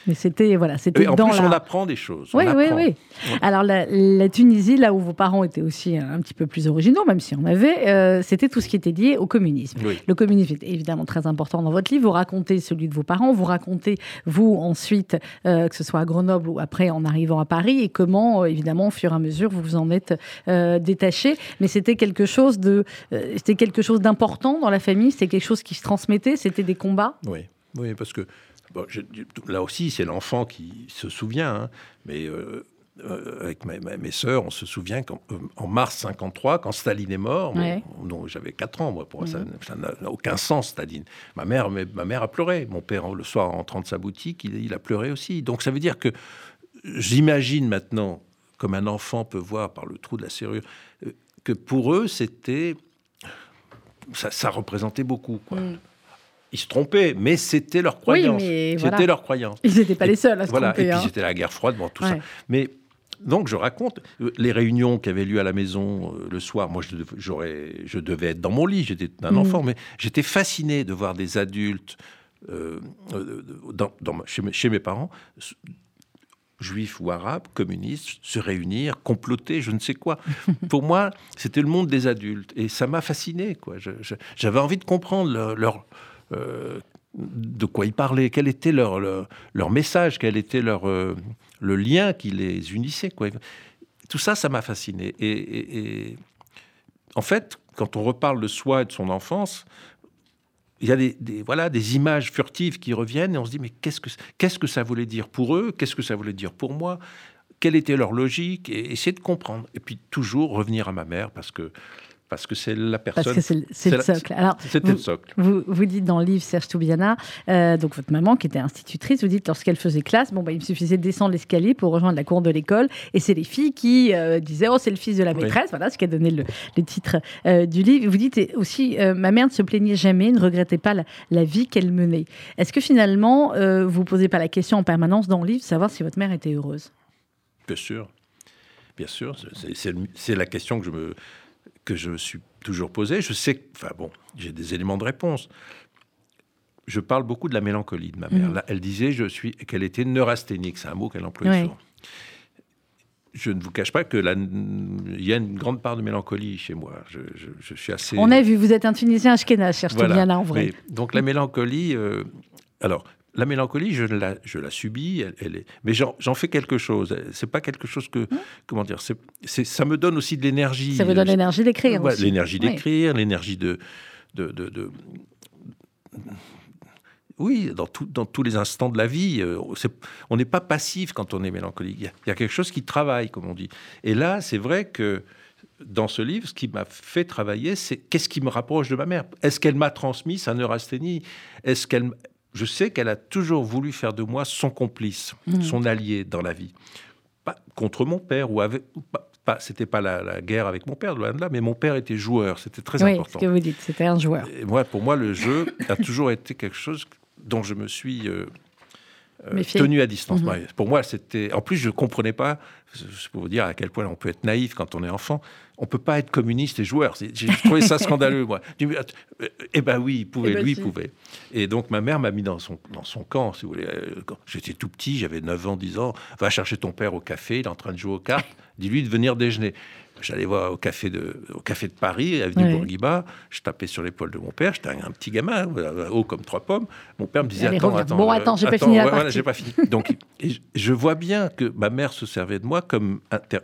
Mais c'était, voilà, c'était en dans plus, la... on apprend des choses. Oui, oui, oui. Alors, la, la Tunisie, là où vos parents étaient aussi un petit peu plus originaux, même si on avait, euh, c'était tout ce qui était lié au communisme. Oui. Le communisme est évidemment très important dans votre livre. Vous racontez celui de vos parents, vous racontez, vous, ensuite, euh, que ce soit à Grenoble ou après en arrivant à Paris, et comment, euh, évidemment, au fur et à mesure, vous vous en êtes détaché. Mais c'était quelque chose de, c'était quelque chose d'important dans la famille, c'était quelque chose qui se transmettait, c'était des combats? Oui, oui, parce que bon, je- là aussi, c'est l'enfant qui se souvient, hein, mais euh, euh, avec ma- mes sœurs, on se souvient qu'en euh, en mars 53, quand Staline est mort, Ouais. j'avais 4 ans, moi, pour ça, ça n'a aucun sens, Staline. Ma mère, ma mère a pleuré. Mon père, le soir, en rentrant de sa boutique, il, il a pleuré aussi. Donc ça veut dire que j'imagine maintenant, comme un enfant peut voir par le trou de la serrure, que pour eux, c'était. Ça, ça représentait beaucoup, quoi. Ils se trompaient, mais c'était leur croyance. c'était voilà. leur croyance. Ils n'étaient pas les seuls à se Voilà, tromper. et puis hein. c'était la guerre froide, bon, tout ça. Mais donc je raconte euh, les réunions qui avaient lieu à la maison euh, le soir. Moi, je, je devais être dans mon lit, j'étais un Mhm. enfant, mais j'étais fasciné de voir des adultes euh, dans, dans ma- chez, mes, chez mes parents, juifs ou arabes, communistes, se réunir, comploter, je ne sais quoi. Pour moi, c'était le monde des adultes, et ça m'a fasciné. J'avais envie de comprendre leur, leur, de quoi ils parlaient, quel était leur, leur, message, quel était leur, euh, le lien qui les unissait. Tout ça, ça m'a fasciné. Et, en fait, quand on reparle de soi et de son enfance, il y a des, voilà, des images furtives qui reviennent et on se dit, mais qu'est-ce que, que ça voulait dire pour eux? Qu'est-ce que ça voulait dire pour moi? Quelle était leur logique? Et essayer de comprendre. Et puis toujours revenir à ma mère parce que parce que c'est la personne. Parce que c'est le- socle. Alors, C'était le socle. Vous, vous dites dans le livre Serge Toubiana, euh, donc votre maman qui était institutrice, vous dites lorsqu'elle faisait classe, bon bah, il me suffisait de descendre l'escalier pour rejoindre la cour de l'école, et c'est les filles qui euh, disaient oh c'est le fils de la Oui. maîtresse, voilà ce qui a donné le, le titre euh, du livre. Vous dites aussi euh, ma mère ne se plaignait jamais, ne regrettait pas la, la vie qu'elle menait. Est-ce que finalement euh, vous posez pas la question en permanence dans le livre de savoir si votre mère était heureuse? Bien sûr. Bien sûr. C'est la question que je me, que je me suis toujours posée. Je sais que, enfin bon, j'ai des éléments de réponse. Je parle beaucoup de la mélancolie de ma mère. Là, elle disait je suis, qu'elle était neurasthénique. C'est un mot qu'elle emploie Ouais. souvent. Je ne vous cache pas que la- il y a une grande part de mélancolie chez moi. Je, je- je suis assez. On a vu, vous êtes un Tunisien ashkénaze, Serge Voilà. Toubiana en vrai. Mais, donc la mélancolie, euh, alors la mélancolie, je la, je la subis, elle, elle est, mais j'en fais quelque chose. C'est pas quelque chose que, comment dire, c'est, ça me donne aussi de l'énergie. Mmh. Ça vous donne l'énergie d'écrire Ouais, l'énergie Oui. d'écrire, l'énergie de, de, de- de- oui, dans, tout- dans tous les instants de la vie, euh, on n'est pas passif quand on est mélancolique. Il y, y a quelque chose qui travaille, comme on dit. Et là, c'est vrai que dans ce livre, ce qui m'a fait travailler, c'est qu'est-ce qui me rapproche de ma mère? Est-ce qu'elle m'a transmis? Sa neurasthénie Est-ce qu'elle, je sais qu'elle a toujours voulu faire de moi son complice, Mhm. son allié dans la vie, pas contre mon père ou avec. Pas, pas- c'était pas la, la guerre avec mon père, loin de là, mais mon père était joueur, c'était très Oui, important. ce que vous dites, c'était un joueur. Et moi, pour moi, le jeu a toujours été quelque chose dont je me suis euh, euh, Méfié. tenu à distance. Mhm. Pour moi, c'était. En plus, je comprenais pas. Je peux vous dire à quel point on peut être naïf quand on est enfant. On peut pas être communiste et joueur. J'ai trouvé ça scandaleux, moi. Euh, Eh ben oui, il pouvait, Eh ben lui, il pouvait. Et donc, ma mère m'a mis dans son, dans son camp, si vous voulez. Euh, J'étais tout petit, j'avais 9 ans, 10 ans. Va chercher ton père au café, il est en train de jouer aux cartes. Dis-lui de venir déjeuner. J'allais voir au café de, au café de Paris, avenue Ouais. Bourguiba. Je tapais sur l'épaule de mon père. J'étais un, un petit gamin, euh, haut comme trois pommes. Mon père me disait Allez, Attends, attends. Bon, euh, attends, j'ai pas fini la ouais, voilà, partie. j'ai pas fini. Donc, je- je vois bien que ma mère se servait de moi comme, inter-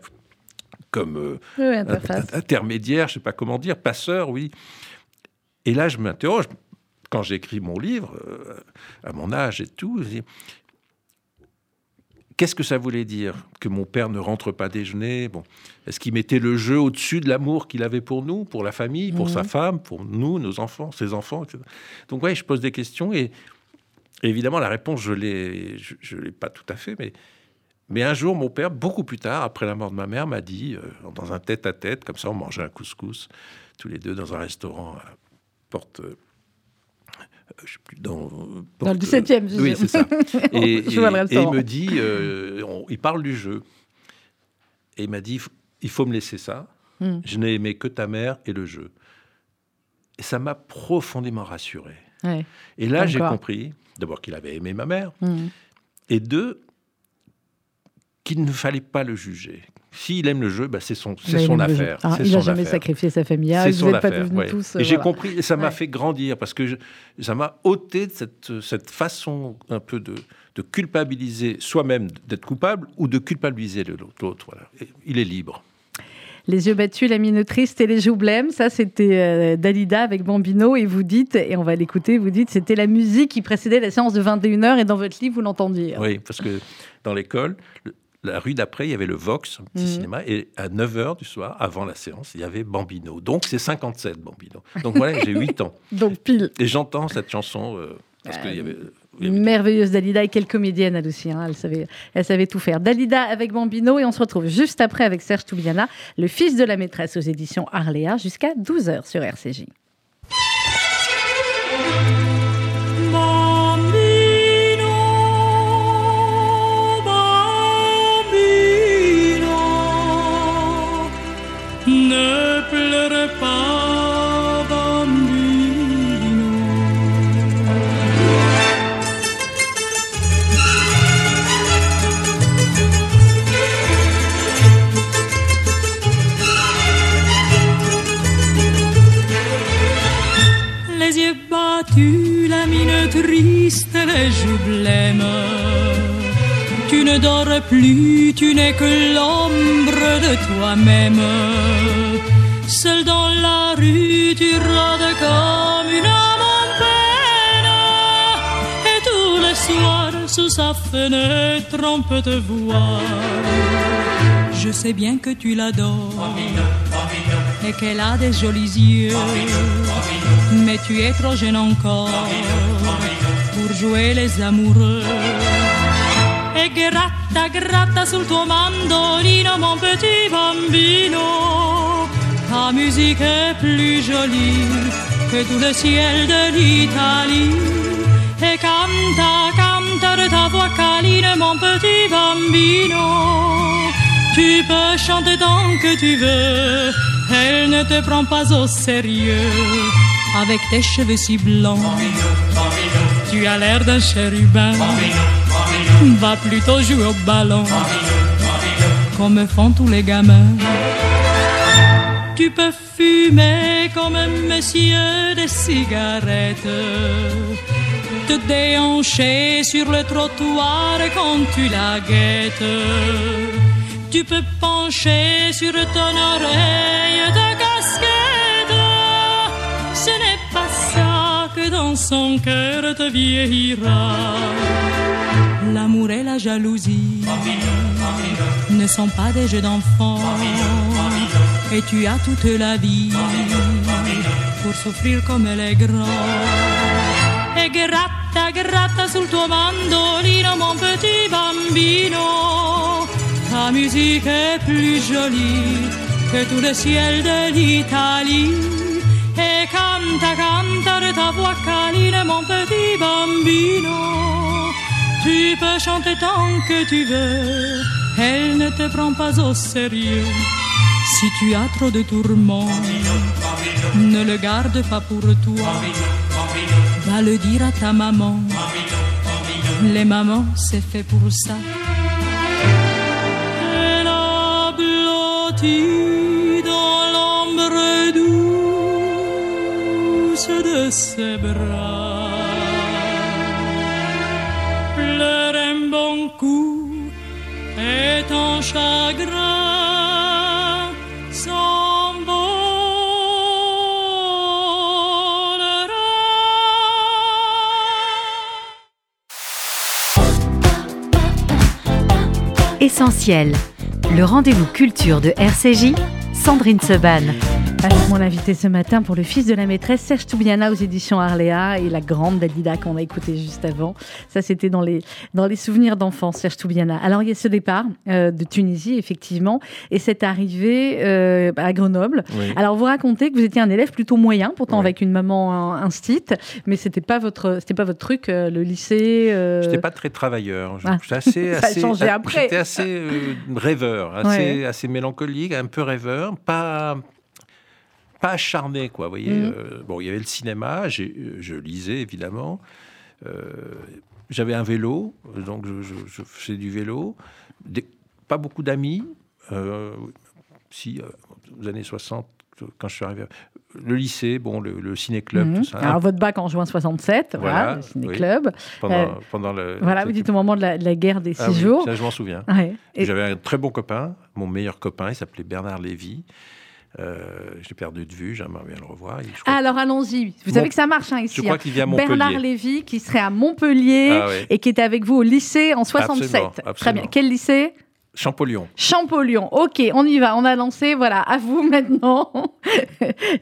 comme euh, Oui, intermédiaire, je sais pas comment dire, passeur, oui. Et là, je m'interroge. Quand j'écris mon livre, euh, à mon âge et tout, qu'est-ce que ça voulait dire que mon père ne rentre pas déjeuner? Bon, est-ce qu'il mettait le jeu au-dessus de l'amour qu'il avait pour nous, pour la famille, pour sa femme, pour nous, nos enfants, ses enfants, etc. Donc, ouais, je pose des questions et évidemment, la réponse, je l'ai, je, je l'ai pas tout à fait, mais mais un jour, mon père, beaucoup plus tard, après la mort de ma mère, m'a dit, euh, dans un tête-à-tête, comme ça, on mangeait un couscous, tous les deux, dans un restaurant à Porte... euh, je sais plus, dans... Dans le Porte- 17e, je Oui, c'est ça. Et, il me dit, euh, on- il parle du jeu. Et il m'a dit, il faut me laisser ça. Hmm. Je n'ai aimé que ta mère et le jeu. Et ça m'a profondément rassuré. Ouais. Et là, j'ai compris, d'abord qu'il avait aimé ma mère, Mhm. et deux, qu'il ne fallait pas le juger. S'il aime le jeu, bah, c'est son, c'est jeu. affaire. Ah, il n'a jamais affaire. sacrifié sa famille. Ah, C'est son n'êtes pas affaire, devenus ouais. tous. euh, Et j'ai compris, et ça m'a Ouais. fait grandir parce que je- ça m'a ôté de cette, cette façon un peu de, de culpabiliser soi-même d'être coupable ou de culpabiliser l'autre. Voilà. Il est libre. Les yeux battus, la mine triste et les joues blêmes, ça c'était euh, Dalida avec Bambino et vous dites, et on va l'écouter, vous dites c'était la musique qui précédait la séance de 21h et dans votre livre vous l'entendiez. Oui, parce que dans l'école, le- la rue d'après, il y avait le Vox, un petit Mhm. cinéma, et à 9h du soir, avant la séance, il y avait Bambino. Donc c'est 57 Bambino. Donc voilà, j'ai 8 ans. Donc pile. Et j'entends cette chanson euh, parce qu'il y avait- merveilleuse Dalida et quelle comédienne elle aussi, hein, elle, savait, elle savait tout faire. Dalida avec Bambino et on se retrouve juste après avec Serge Toubiana, le fils de la maîtresse aux éditions Arléa jusqu'à 12h sur RCJ. Battus, la mine triste, les joues blêmes. Tu ne dors plus, tu n'es que l'ombre de toi-même. Seul dans la rue, tu rôdes comme une âme en peine. Et tous les soirs, sous sa fenêtre, on peut te voir. Je sais bien que tu l'adores et qu'elle a des jolis yeux. Mais tu es trop jeune encore pour jouer les amoureux. E gratta, gratta sul tuo mandolino, mon petit bambino. Ta musique est plus jolie que tout le ciel de l'Italie. Et canta, canta de ta voix câline, mon petit bambino. Tu peux chanter tant que tu veux, elle ne te prend pas au sérieux. Avec tes cheveux si blancs, tu as l'air d'un chérubin. Va plutôt jouer au ballon, comme font tous les gamins. Tu peux fumer comme un monsieur des cigarettes, te déhancher sur le trottoir quand tu la guettes. Tu peux pencher sur ton oreille de casquette. Ce n'est pas ça que dans son cœur te vieillira. L'amour et la jalousie ne sont pas des jeux d'enfants. Et tu as toute la vie pour souffrir comme les grands. E gratta, gratta sul tuo mandolino, mon petit bambino. Ta musique est plus jolie que tout le ciel de l'Italie. Et canta, canta de ta voix câline, mon petit bambino. Tu peux chanter tant que tu veux, elle ne te prend pas au sérieux. Si tu as trop de tourments, ne le garde pas pour toi. Va le dire à ta maman. Les mamans, c'est fait pour ça. blottie dans l'ombre douce de ses bras. Pleure un bon coup et ton chagrin s'envolera. Essentiel le rendez-vous culture de RCJ, Sandrine Seban. Mon invité ce matin pour le fils de la maîtresse, Serge Toubiana aux éditions Arléa et la grande Dalida qu'on a écoutée juste avant. Ça, c'était dans les, dans les souvenirs d'enfance, Serge Toubiana. Alors, il y a ce départ euh, de Tunisie, effectivement, et cette arrivée euh, à Grenoble. Oui. Alors, vous racontez que vous étiez un élève plutôt moyen, pourtant Oui. avec une maman instite, mais c'était pas votre, c'était pas votre truc, euh, le lycée. J'étais pas très travailleur. Ah. J'étais assez, Ça a assez- changé après. J'étais assez rêveur, assez, Ouais. assez mélancolique, un peu rêveur, pas pas acharné, quoi. Vous voyez. Mhm. euh, bon, il y avait le cinéma, euh, je lisais évidemment. Euh, J'avais un vélo, donc je, je- je faisais du vélo. Des- pas beaucoup d'amis. euh, si, aux années 60, quand je suis arrivé, le lycée, bon, le, le ciné-club, mhm. tout ça. Alors, votre bac en juin 67, voilà, Voilà, le ciné-club. pendant, euh, pendant le. Voilà, vous dites au moment de la, de la guerre des Ah six oui, jours. ça, je m'en souviens. Ouais. Et- J'avais un très bon copain, mon meilleur copain, il s'appelait Bernard Lévy. Euh, je l'ai perdu de vue, j'aimerais bien le revoir. Je crois, Alors allons-y. Vous Mon- savez que ça marche hein, ici. je crois hein. qu'il vit à Montpellier. Bernard Lévy qui serait à Montpellier Ah et qui était avec vous au lycée en 67. Absolument, Très bien. Quel lycée? Champollion. Champollion. Ok, on y va. On a lancé. Voilà, à vous maintenant,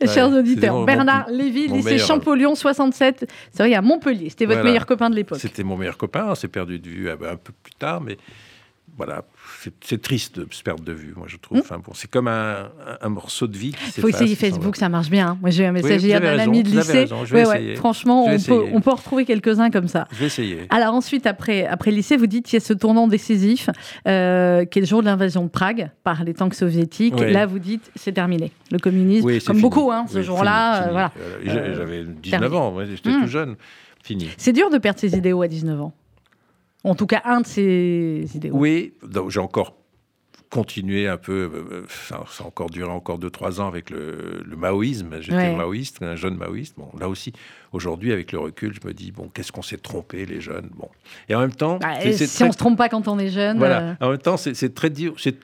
chers auditeurs. c'est mon- Bernard Lévy, mon lycée meilleur- Champollion 67. C'est vrai, à Montpellier. C'était votre Voilà. meilleur copain de l'époque. C'était mon meilleur copain, on s'est perdu de vue euh, un peu plus tard, mais voilà, c'est- triste de se perdre de vue, moi je trouve. Enfin, bon, c'est comme un, morceau de vie Il faut essayer. Facebook, ça marche bien. hein. Moi, j'ai eu un message hier d'un ami de lycée. Ouais, ouais. Franchement, on peut, on peut retrouver quelques-uns comme ça. Je vais essayer. Alors ensuite, après, après le lycée, vous dites qu'il y a ce tournant décisif, euh, qui est le jour de l'invasion de Prague par les tanks soviétiques. Oui. Là, vous dites, c'est terminé. Le communisme, Oui, comme fini. beaucoup, hein, ce jour-là, euh, voilà. J'a- J'avais 19 terminé. ans, j'étais Mm. tout jeune. Fini. C'est dur de perdre ses idéaux à 19 ans. En tout cas, un de ses idéaux. Oui, donc j'ai encore continué un peu, euh, ça, ça a encore duré encore 2-3 ans avec le, le maoïsme. J'étais Ouais. maoïste, un jeune maoïste. Bon, là aussi, aujourd'hui, avec le recul, je me dis, bon, qu'est-ce qu'on s'est trompé, les jeunes? Bon. Et en même temps, Bah, c'est- c'est si très- on se trompe pas quand on est jeune. voilà. euh, En même temps, c'est c'est très dur. C'est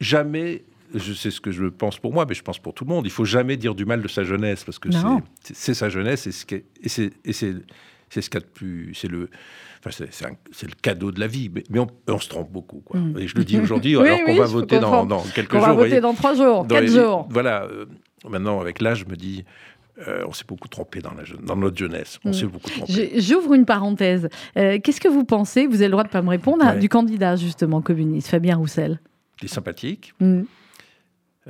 jamais. Je sais ce que je pense pour moi, mais je pense pour tout le monde. Il faut jamais dire du mal de sa jeunesse parce que c'est- c'est c'est sa jeunesse et ce qui est- et c'est et c'est c'est ce qu'il y a de plus. C'est le. Enfin, c'est- le cadeau de la vie, mais, mais on, on se trompe beaucoup. Quoi. Mm. Et je le dis aujourd'hui, Oui, alors qu'on oui, va voter dans, quelques jours. va vous voter voyez, dans 3 jours, dans 4 les- jours. Voilà. euh, maintenant, avec l'âge, je me dis, euh, on s'est beaucoup trompé dans, la, jeune- dans notre jeunesse. On Mm. s'est beaucoup trompé. J'ouvre une parenthèse. Euh, Qu'est-ce que vous pensez, vous avez le droit de pas me répondre, hein, du candidat justement communiste, Fabien Roussel Il est sympathique. Hmm.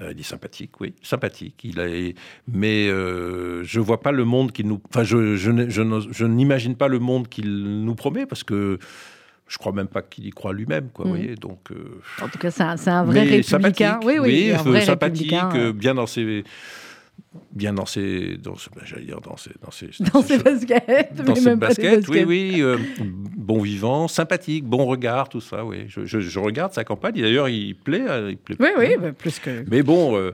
Euh, il est sympathique, oui, sympathique. Il a, mais euh, je vois pas le monde qu'il nous. Enfin, je, je, je je n'imagine pas le monde qu'il nous promet parce que je crois même pas qu'il y croit lui-même, quoi. Mm. vous voyez, donc. euh, En tout cas, c'est un, un vrai républicain. sympathique, Oui, oui, un euh, vrai sympathique, républicain. euh, bien dans ses, bien dans ses, dans ses- ben, j'allais dire dans ses, dans ses, Dans ses baskets, dans mais ses même baskets, oui, oui, euh, bon vivant, sympathique, bon regard, tout ça, oui. Je, je- je regarde sa campagne. D'ailleurs, il plaît, euh, il plaît. Oui, oui, bah, plus que. Mais bon, euh,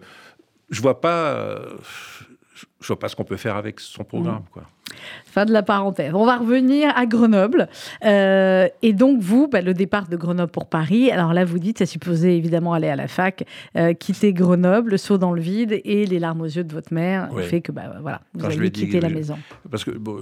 je vois pas, euh, je vois pas ce qu'on peut faire avec son programme, quoi. Fin de la parenthèse. On va revenir à Grenoble. Euh, et donc, vous, bah, le départ de Grenoble pour Paris, alors là, vous dites, ça supposait évidemment aller à la fac, euh, quitter Grenoble, le saut dans le vide et les larmes aux yeux de votre mère Ouais. fait que, bah, voilà, vous Quand avez dit quitté la je- maison. Parce que bon,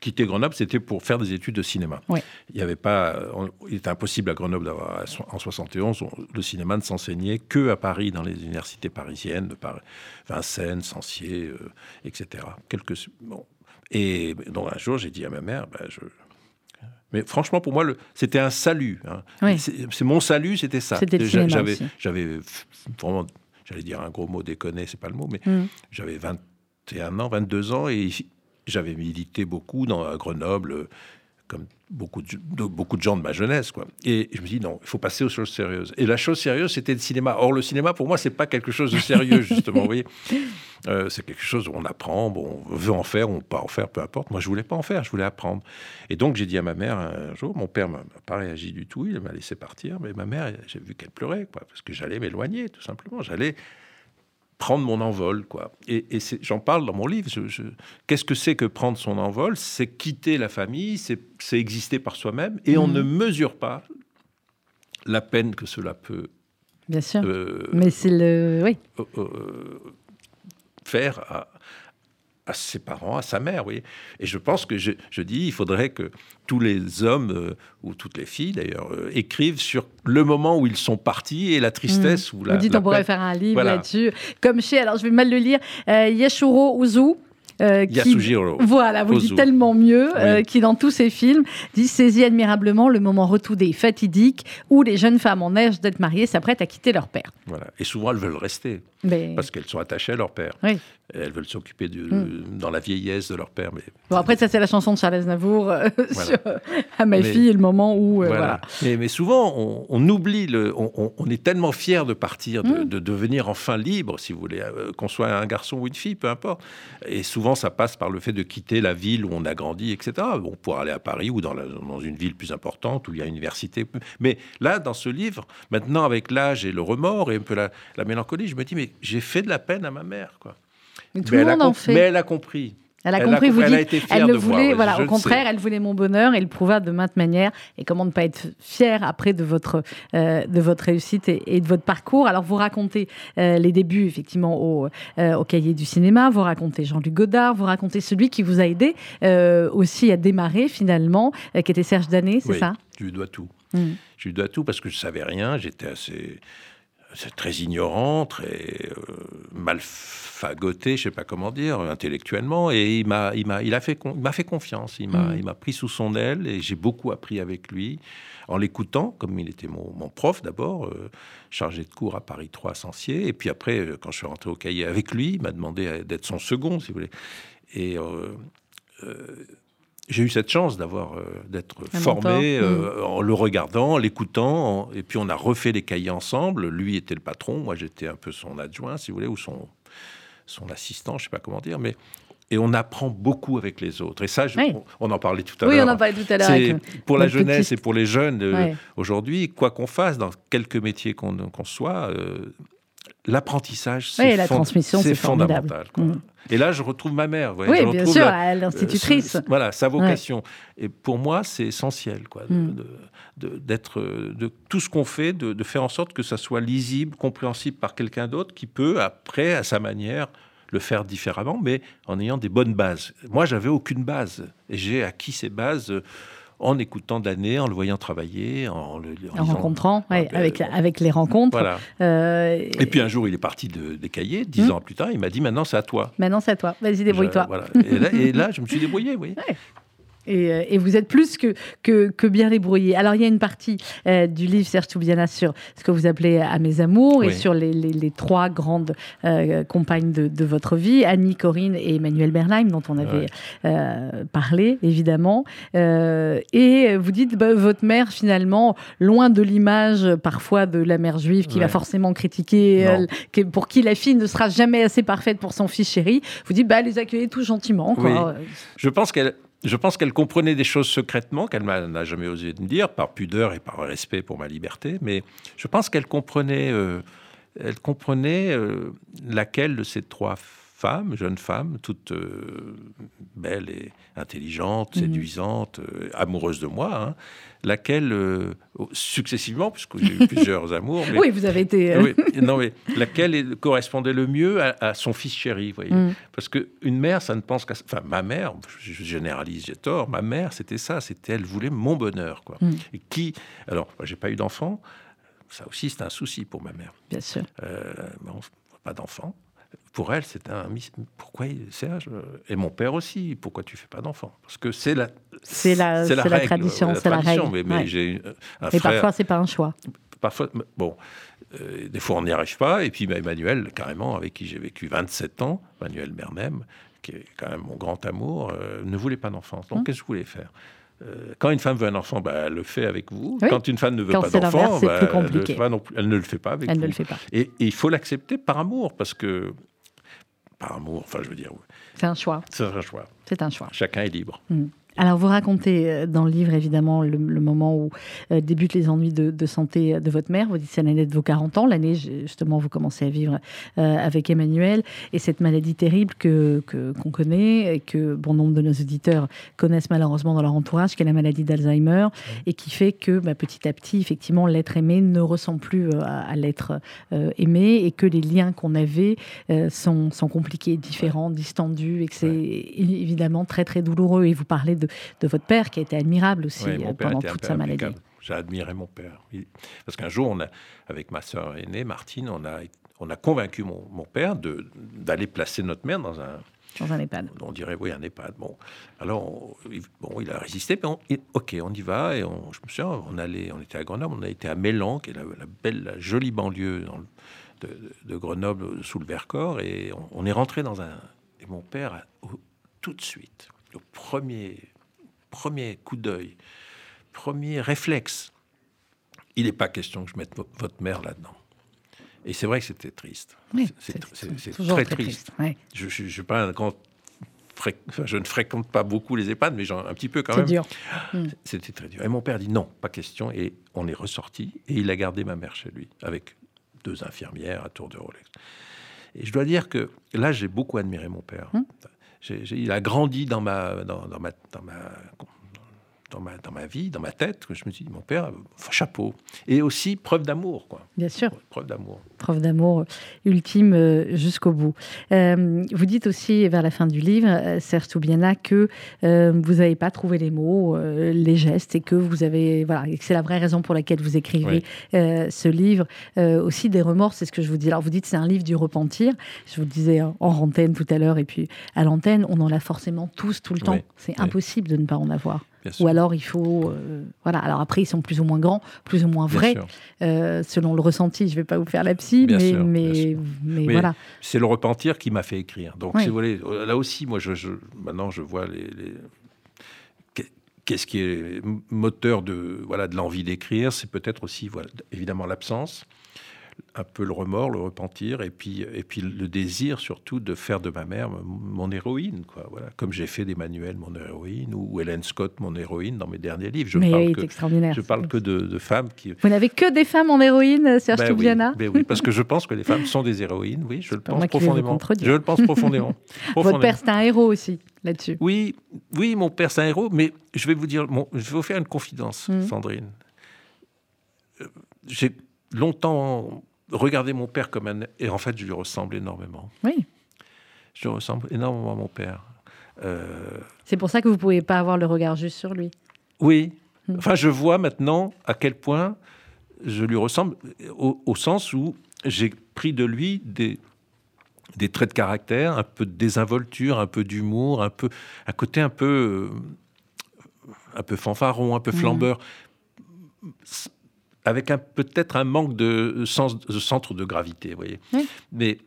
quitter Grenoble, c'était pour faire des études de cinéma. Ouais. Il y avait pas, on- il était impossible à Grenoble d'avoir en 71 on- le cinéma ne s'enseignait que à Paris dans les universités parisiennes, de Paris, Vincennes, Sancier, euh, etc. Quelques bon. Et donc un jour, j'ai dit à ma mère, bah, je mais franchement, pour moi, le- c'était un salut. hein. Oui. C'est mon salut, c'était ça. J'avais, j'avais vraiment, j'allais dire un gros mot déconné, c'est pas le mot, mais Mm. j'avais 21 ans, 22 ans, et j'avais milité beaucoup dans, à Grenoble, comme beaucoup de, de- beaucoup de gens de ma jeunesse. Quoi. Et je me dis, non, il faut passer aux choses sérieuses. Et la chose sérieuse, c'était le cinéma. Or, le cinéma, pour moi, c'est pas quelque chose de sérieux, justement. vous voyez Euh, c'est quelque chose où on apprend, bon, on veut en faire, on peut pas en faire, peu importe. Moi, je voulais pas en faire, je voulais apprendre. Et donc, j'ai dit à ma mère un jour, mon père m'a pas réagi du tout, il m'a laissé partir, mais ma mère, j'ai vu qu'elle pleurait, quoi, parce que j'allais m'éloigner, tout simplement. J'allais prendre mon envol, quoi. Et, j'en parle dans mon livre. Qu'est-ce que c'est que prendre son envol? C'est quitter la famille, c'est exister par soi-même, et on mmh. ne mesure pas la peine que cela peut. Bien sûr. Euh, Mais c'est le. Oui. Euh, euh, faire à, à ses parents, à sa mère, oui. Et je pense que je, dis, il faudrait que tous les hommes, ou toutes les filles d'ailleurs, écrivent sur le moment où ils sont partis et la tristesse. Mmh. Ou la, Vous dites, on pourrait faire un livre là-dessus. Comme chez, alors je vais mal le lire, Yeshuro Uzu, euh, Yasujiro. Voilà, vous dites tellement mieux, euh, qui dans tous ses films dit saisit admirablement le moment retoudé, fatidique, où les jeunes femmes en âge d'être mariées s'apprêtent à quitter leur père. Voilà, et souvent elles veulent rester. Parce qu'elles sont attachées à leur père. Oui. elles veulent s'occuper mm. dans la vieillesse de leur père. Mais... Bon, après, ça, c'est la chanson de Charles Aznavour euh, sur, à ma fille, le moment où. voilà. Mais, souvent, on, oublie, le, on, est tellement fier de partir, de, mm. de, devenir enfin libre, si vous voulez, qu'on soit un garçon ou une fille, peu importe. Et souvent, ça passe par le fait de quitter la ville où on a grandi, etc. Bon, pour aller à Paris ou dans, dans une ville plus importante où il y a une université. Mais là, dans ce livre, maintenant, avec l'âge et le remords et un peu la, mélancolie, je me dis, mais j'ai fait de la peine à ma mère, quoi. Mais, tout le monde en fait. mais elle a compris. Elle a compris, vous dites, elle le voulait, voilà, au contraire, elle voulait mon bonheur et le prouva de maintes manières. Et comment ne pas être fier après de votre, euh, de votre réussite et, de votre parcours? Alors, vous racontez euh, les débuts, effectivement, au, euh, au cahier du cinéma, vous racontez Jean-Luc Godard, vous racontez celui qui vous a aidé aussi à démarrer, finalement, qui était Serge Danet, c'est ça? Je lui dois tout. Hmm. Je lui dois tout parce que je savais rien, j'étais assez c'est très ignorant, très euh, mal fagoté, je sais pas comment dire, intellectuellement. Et il m'a, il m'a, il a fait, il m'a fait confiance. Il m'a, mm. il m'a pris sous son aile et j'ai beaucoup appris avec lui en l'écoutant, comme il était mon, prof d'abord, euh, chargé de cours à Paris 3 à Sancier. Et puis après, euh, quand je suis rentré au cahier avec lui, il m'a demandé d'être son second, si vous voulez. Et j'ai eu cette chance d'avoir euh, d'être formé euh, mm. en le regardant, en l'écoutant, et puis on a refait les cahiers ensemble. Lui était le patron, moi j'étais un peu son adjoint, si vous voulez, ou son son assistant, je sais pas comment dire, mais et on apprend beaucoup avec les autres. Et ça, on, en parlait tout à l'heure. Oui, on en parlait tout à l'heure. Pour la jeunesse et pour les jeunes euh, aujourd'hui, quoi qu'on fasse, dans quelques métiers qu'on soit, l'apprentissage, c'est la transmission, c'est fondamental. Mm. Et là, je retrouve ma mère. oui, bien sûr, l'institutrice. Euh, voilà, sa vocation. Et pour moi, c'est essentiel, quoi, d'être, de, de, tout ce qu'on fait, de, faire en sorte que ça soit lisible, compréhensible par quelqu'un d'autre qui peut, après, à sa manière, le faire différemment, mais en ayant des bonnes bases. Moi, j'avais aucune base, et j'ai acquis ces bases en écoutant d'années, en le voyant travailler, en le en, rencontrant, ah, ben, avec, avec les rencontres. Voilà. Euh, et puis un jour, il est parti de, des cahiers, dix hmm. ans plus tard, il m'a dit maintenant c'est à toi. Maintenant c'est à toi, vas-y débrouille-toi. Et, là, je me suis débrouillé, oui. Euh, et, vous êtes plus que, que, bien débrouillé. Alors, il y a une partie euh, du livre Serge Toubiana sur ce que vous appelez À mes amours et sur les, les, trois grandes euh, compagnes de, de, votre vie, Annie, Corinne et Emmanuel Bernheim, dont on avait parlé, évidemment. et vous dites, bah, votre mère, finalement, loin de l'image parfois de la mère juive qui va forcément critiquer, pour qui la fille ne sera jamais assez parfaite pour son fils chéri, vous dites, bah, les accueillez tout gentiment. Quoi. Je pense qu'elle je pense qu'elle comprenait des choses secrètement qu'elle n'a jamais osé me dire, par pudeur et par respect pour ma liberté, mais je pense qu'elle comprenait, euh, elle comprenait euh, laquelle de ces trois femme, jeune femme, toute euh, belle et intelligente, mhm. séduisante, euh, amoureuse de moi, hein, laquelle, euh, successivement, puisque j'ai eu plusieurs amours. oui, vous avez été. non, mais laquelle correspondait le mieux à, son fils chéri, voyez. Mhm. Parce qu'une mère, ça ne pense qu'à. Enfin, ma mère, je généralise, j'ai tort, ma mère, c'était ça, c'était elle voulait mon bonheur, quoi. Mhm. Et qui. Alors, j'ai pas eu d'enfant. Ça aussi, c'est un souci pour ma mère. Bien sûr. pas d'enfant pour elle, c'est un pourquoi Serge et mon père aussi. Pourquoi tu fais pas d'enfant? Parce que c'est la c'est la, la, la, tradition, c'est la règle. Mais, mais j'ai un et parfois c'est pas un choix. Parfois, bon, euh, des fois on n'y arrive pas. Et puis bah, Emmanuel, carrément, avec qui j'ai vécu 27 ans, Emmanuel Mernem, qui est quand même mon grand amour, euh, ne voulait pas d'enfant. Donc hum. qu'est-ce que je voulais faire? Quand une femme veut un enfant, bah, elle le fait avec vous. Quand une femme ne veut pas d'enfant, bah, elle, ne le fait pas avec elle vous. Ne le fait pas. Et, et il faut l'accepter par amour, parce que par amour, enfin je veux dire. C'est un choix. C'est un choix. C'est un choix. Chacun est libre. Mm. Alors, vous racontez euh, dans le livre, évidemment, le, moment où euh, débutent les ennuis de, santé de votre mère. Vous dites c'est l'année de vos 40 ans, l'année, justement, vous commencez à vivre euh, avec Emmanuel. Et cette maladie terrible que, qu'on connaît, et que bon nombre de nos auditeurs connaissent malheureusement dans leur entourage, qui est la maladie d'Alzheimer, et qui fait que bah, petit à petit, effectivement, l'être aimé ne ressemble plus à, l'être aimé, et que les liens qu'on avait sont, sont compliqués, différents, distendus, et que c'est évidemment très, très douloureux. Et vous parlez de de, votre père, qui a été admirable aussi euh, pendant toute sa maladie. J'ai admiré mon père. Parce qu'un jour, on a, avec ma sœur aînée, Martine, on a, on a convaincu mon, mon père d'aller placer notre mère dans un, dans un EHPAD. On dirait, oui, un EHPAD. Bon, alors, bon, il a résisté, mais ok, on y va. Et on, je me souviens, on, allait, on était à Grenoble, on a été à Mélan, qui est la, belle, la jolie banlieue de, Grenoble, sous le Vercors, et on, est rentré dans un. Et mon père, tout de suite, le premier premier coup d'œil, premier réflexe, il n'est pas question que je mette votre mère là-dedans. Et c'est vrai que c'était triste. c'est très, triste. Je ne suis pas un grand je ne fréquente pas beaucoup les EHPAD, mais un petit peu quand même. dur. Hmm. C'était très dur. Et mon père dit non, pas question. Et on est ressorti. Et il a gardé ma mère chez lui, avec deux infirmières à tour de Rolex. Et je dois dire que là, j'ai beaucoup admiré mon père. Il a grandi dans ma, dans, ma, dans ma dans ma, dans ma, vie, dans ma tête, que je me dis, mon père, chapeau. Et aussi preuve d'amour, quoi. Bien sûr. Preuve d'amour. Preuve d'amour euh, ultime euh, jusqu'au bout. Euh, vous dites aussi, vers la fin du livre, Serge Toubiana, que vous n'avez pas trouvé les mots, les gestes, et que vous avez, voilà, c'est la vraie raison pour laquelle vous écrivez ce livre. aussi des remords, c'est ce que je vous dis. Alors, vous dites, c'est un livre du repentir. Je vous le disais en antenne tout à l'heure, et puis à l'antenne, on en a forcément tous, tout le temps. C'est impossible de ne pas en avoir. Ou alors il faut, euh, voilà. Alors après ils sont plus ou moins grands, plus ou moins vrais, euh, selon le ressenti. Je ne vais pas vous faire la psy, mais, mais, mais, voilà. C'est le repentir qui m'a fait écrire. Donc si vous voulez, là aussi, moi, je, maintenant je vois les, qu'est-ce qui est moteur de voilà de l'envie d'écrire. C'est peut-être aussi voilà, évidemment l'absence un peu le remords, le repentir, et puis, et puis le désir surtout de faire de ma mère mon héroïne, quoi. Voilà, comme j'ai fait d'Emmanuel mon héroïne ou Hélène Scott mon héroïne dans mes derniers livres. Je Mais parle que, extraordinaire. Je parle que de, femmes qui. Vous n'avez que des femmes en héroïne, Serge ben oui, ben oui, parce que je pense que les femmes sont des héroïnes. Oui, je le pense profondément. Je le pense profondément. Votre père, c'est un héros aussi là-dessus. Oui, oui, mon père, c'est un héros. Mais je vais vous dire, je vais vous faire une confidence, mmh. Sandrine. Euh, j'ai longtemps regardé mon père comme un... Et en fait, je lui ressemble énormément. Oui. Je ressemble énormément à mon père. Euh, C'est pour ça que vous ne pouvez pas avoir le regard juste sur lui. Oui. Hmm. Enfin, je vois maintenant à quel point je lui ressemble, au, sens où j'ai pris de lui des, des traits de caractère, un peu de désinvolture, un peu d'humour, un peu un côté un peu euh, un peu fanfaron, un peu hmm. flambeur avec un, peut-être un manque de, sens, de centre de gravité, vous voyez. Mais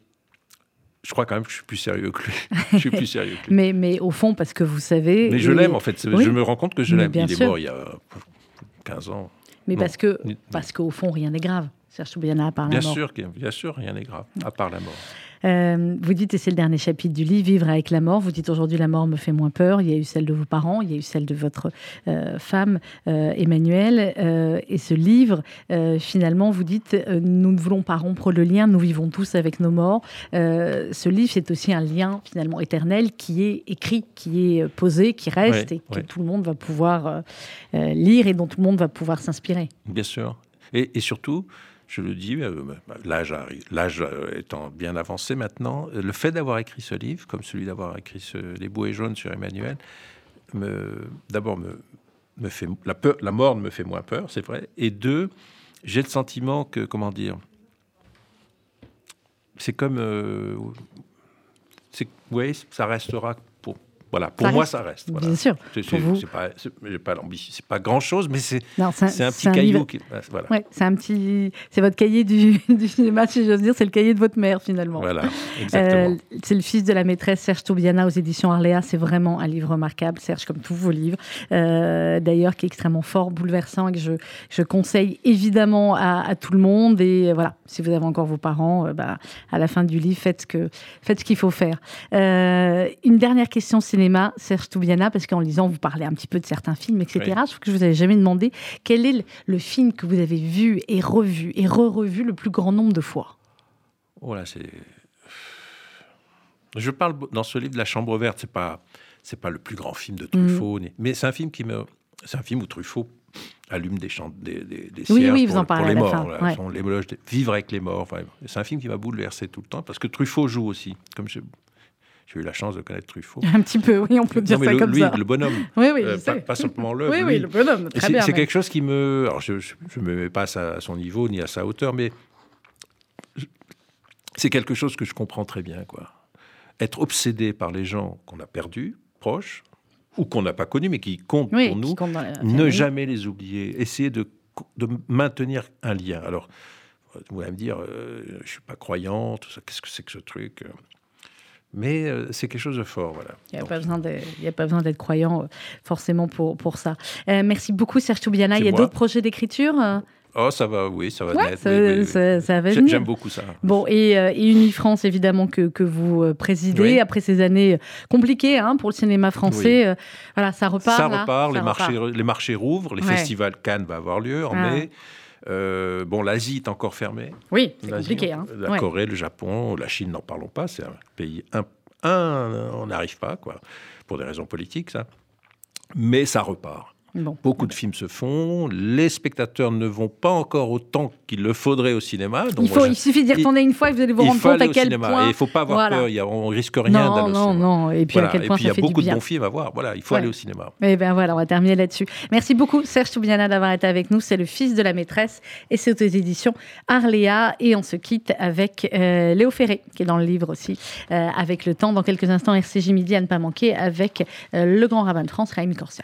je crois quand même que je suis plus sérieux que lui. je suis plus sérieux que lui. mais, mais au fond, parce que vous savez... Mais je l'aime, en fait. Je me rends compte que je l'aime. Il est mort il y a 15 ans. Mais parce que parce qu'au fond, rien n'est grave. Serge Toubiana, à part bien la mort. Sûr, bien sûr, rien n'est grave, à part la mort. Euh, vous dites, et c'est le dernier chapitre du livre, Vivre avec la mort. Vous dites aujourd'hui, la mort me fait moins peur. Il y a eu celle de vos parents, il y a eu celle de votre euh, femme, euh, Emmanuel. et ce livre, finalement, vous dites, nous ne voulons pas rompre le lien, nous vivons tous avec nos morts. ce livre, c'est aussi un lien, finalement, éternel qui est écrit, qui est posé, qui reste et que tout le monde va pouvoir lire et dont tout le monde va pouvoir s'inspirer. Bien sûr. Et, et surtout, je le dis, euh, l'âge, euh, étant bien avancé maintenant, le fait d'avoir écrit ce livre, comme celui d'avoir écrit Les bouées jaunes sur Emmanuel, d'abord me, fait la, peur, la mort me fait moins peur, c'est vrai, et deux, j'ai le sentiment que, comment dire, c'est comme, euh, ça restera voilà, pour moi, ça reste. Bien sûr. C'est pas, pas pas grand chose, mais c'est un, un, petit caillou. Qui, voilà. ouais, c'est un petit, c'est votre cahier du, du cinéma, si j'ose dire, c'est le cahier de votre mère finalement. Voilà, exactement. Euh, c'est le fils de la maîtresse Serge Toubiana aux éditions Arléa. C'est vraiment un livre remarquable, Serge, comme tous vos livres. Euh, d'ailleurs, qui est extrêmement fort, bouleversant et que je, je conseille évidemment à, tout le monde. Et voilà, si vous avez encore vos parents, euh, bah, à la fin du livre, faites ce que, faites ce qu'il faut faire. une dernière question cinéma cinéma, Serge Toubiana, parce qu'en lisant, vous parlez un petit peu de certains films, etc. Je trouve que je vous avais jamais demandé quel est le, le film que vous avez vu et revu et re-revu le plus grand nombre de fois. Oh là, c'est. Je parle dans ce livre de La Chambre verte. C'est pas, c'est pas le plus grand film de Truffaut, ni- mais c'est un film qui me, c'est un film où Truffaut allume des chants, des, des, des Oui, oui, vous pour, en parlez pour les morts. là. ouais. Son- vivre avec les morts. Enfin, c'est un film qui m'a bouleversé tout le temps parce que Truffaut joue aussi. Comme je- j'ai eu la chance de connaître Truffaut. Un petit peu, oui, on peut dire Non, ça le- comme lui, ça. le bonhomme, Oui, oui, euh, pas, pas simplement l'œuvre. Oui, lui. oui, le bonhomme, très c'est bien. c'est quelque chose qui me. Alors, je ne me mets pas à sa- à son niveau ni à sa hauteur, mais c'est quelque chose que je comprends très bien. Quoi. Être obsédé par les gens qu'on a perdus, proches, ou qu'on n'a pas connus, mais qui comptent Oui, pour nous, compte dans la ne jamais les oublier. Essayer de, de maintenir un lien. Alors, vous allez me dire, euh, je ne suis pas croyant, tout ça, qu'est-ce que c'est que ce truc euh mais euh, c'est quelque chose de fort, voilà. Il n'y a, pas besoin d'être croyant euh, forcément pour, pour ça. Euh, merci beaucoup Serge Toubiana. Il y a d'autres projets d'écriture Oh, ça va, oui, ça va Ouais, naître. ça- oui, oui, oui. ça- ça va venir. J'aime beaucoup ça. Bon, et, euh, et Unifrance, évidemment, que, que vous présidez après ces années compliquées hein, pour le cinéma français. euh, voilà, ça repart. ça là, repart, les, ça marchés, les marchés rouvrent, les Ouais. festivals Cannes va avoir lieu en Ah. mai. Euh, bon, l'Asie est encore fermée. Oui, c'est compliqué. Hein. La Ouais. Corée, le Japon, la Chine, n'en parlons pas. C'est un pays un, un, on n'arrive pas, quoi, pour des raisons politiques, ça. Mais ça repart. Bon. Beaucoup de films se font. Les spectateurs ne vont pas encore autant qu'il le faudrait au cinéma. Donc Il, faut, moi, il suffit d'y il- retourner une fois et vous allez vous rendre compte à quel cinéma. point. Et il faut pas avoir Voilà. peur. Il y a- on risque rien d'aller au non, cinéma. non. Et puis Voilà. à quel Et point puis il y a beaucoup de bons films à voir. Voilà, il faut Ouais. aller au cinéma. Et bien voilà, on va terminer là-dessus. Merci beaucoup Serge Toubiana d'avoir été avec nous. C'est le fils de la maîtresse et c'est aux éditions Arléa. Et on se quitte avec euh, Léo Ferré, qui est dans le livre aussi, euh, avec le temps. Dans quelques instants, RCJ Midi à ne pas manquer avec euh, le grand rabbin de France, Raïm Corsia.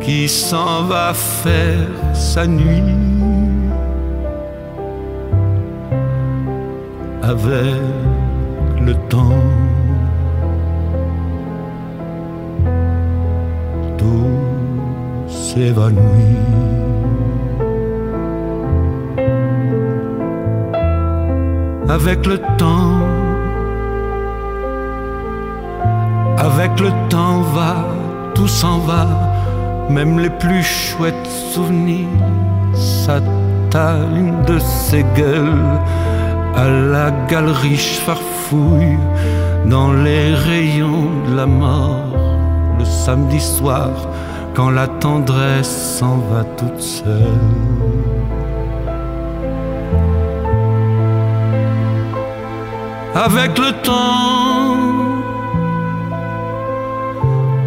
qui s'en va faire sa nuit avec le temps. Tout s'évanouit. Avec le temps, avec le temps va, tout s'en va même les plus chouettes souvenirs s'atteignent de ces gueules à la galerie farfouille dans les rayons de la mort le samedi soir quand la tendresse s'en va toute seule. Avec le temps,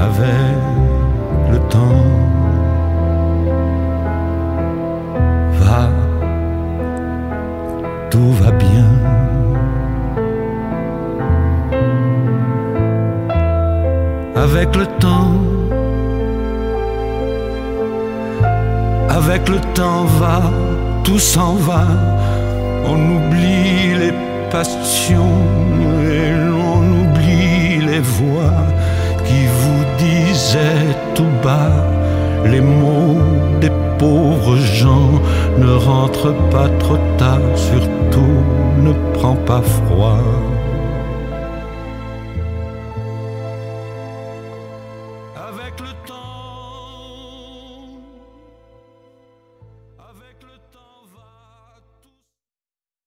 Avec le temps. Va, tout va bien. Avec le temps, avec le temps va, tout s'en va, On oublie les passions et l'on oublie les voix qui vous disaient tout bas les mots des pauvres gens. Ne rentre pas trop tard, surtout ne prends pas froid.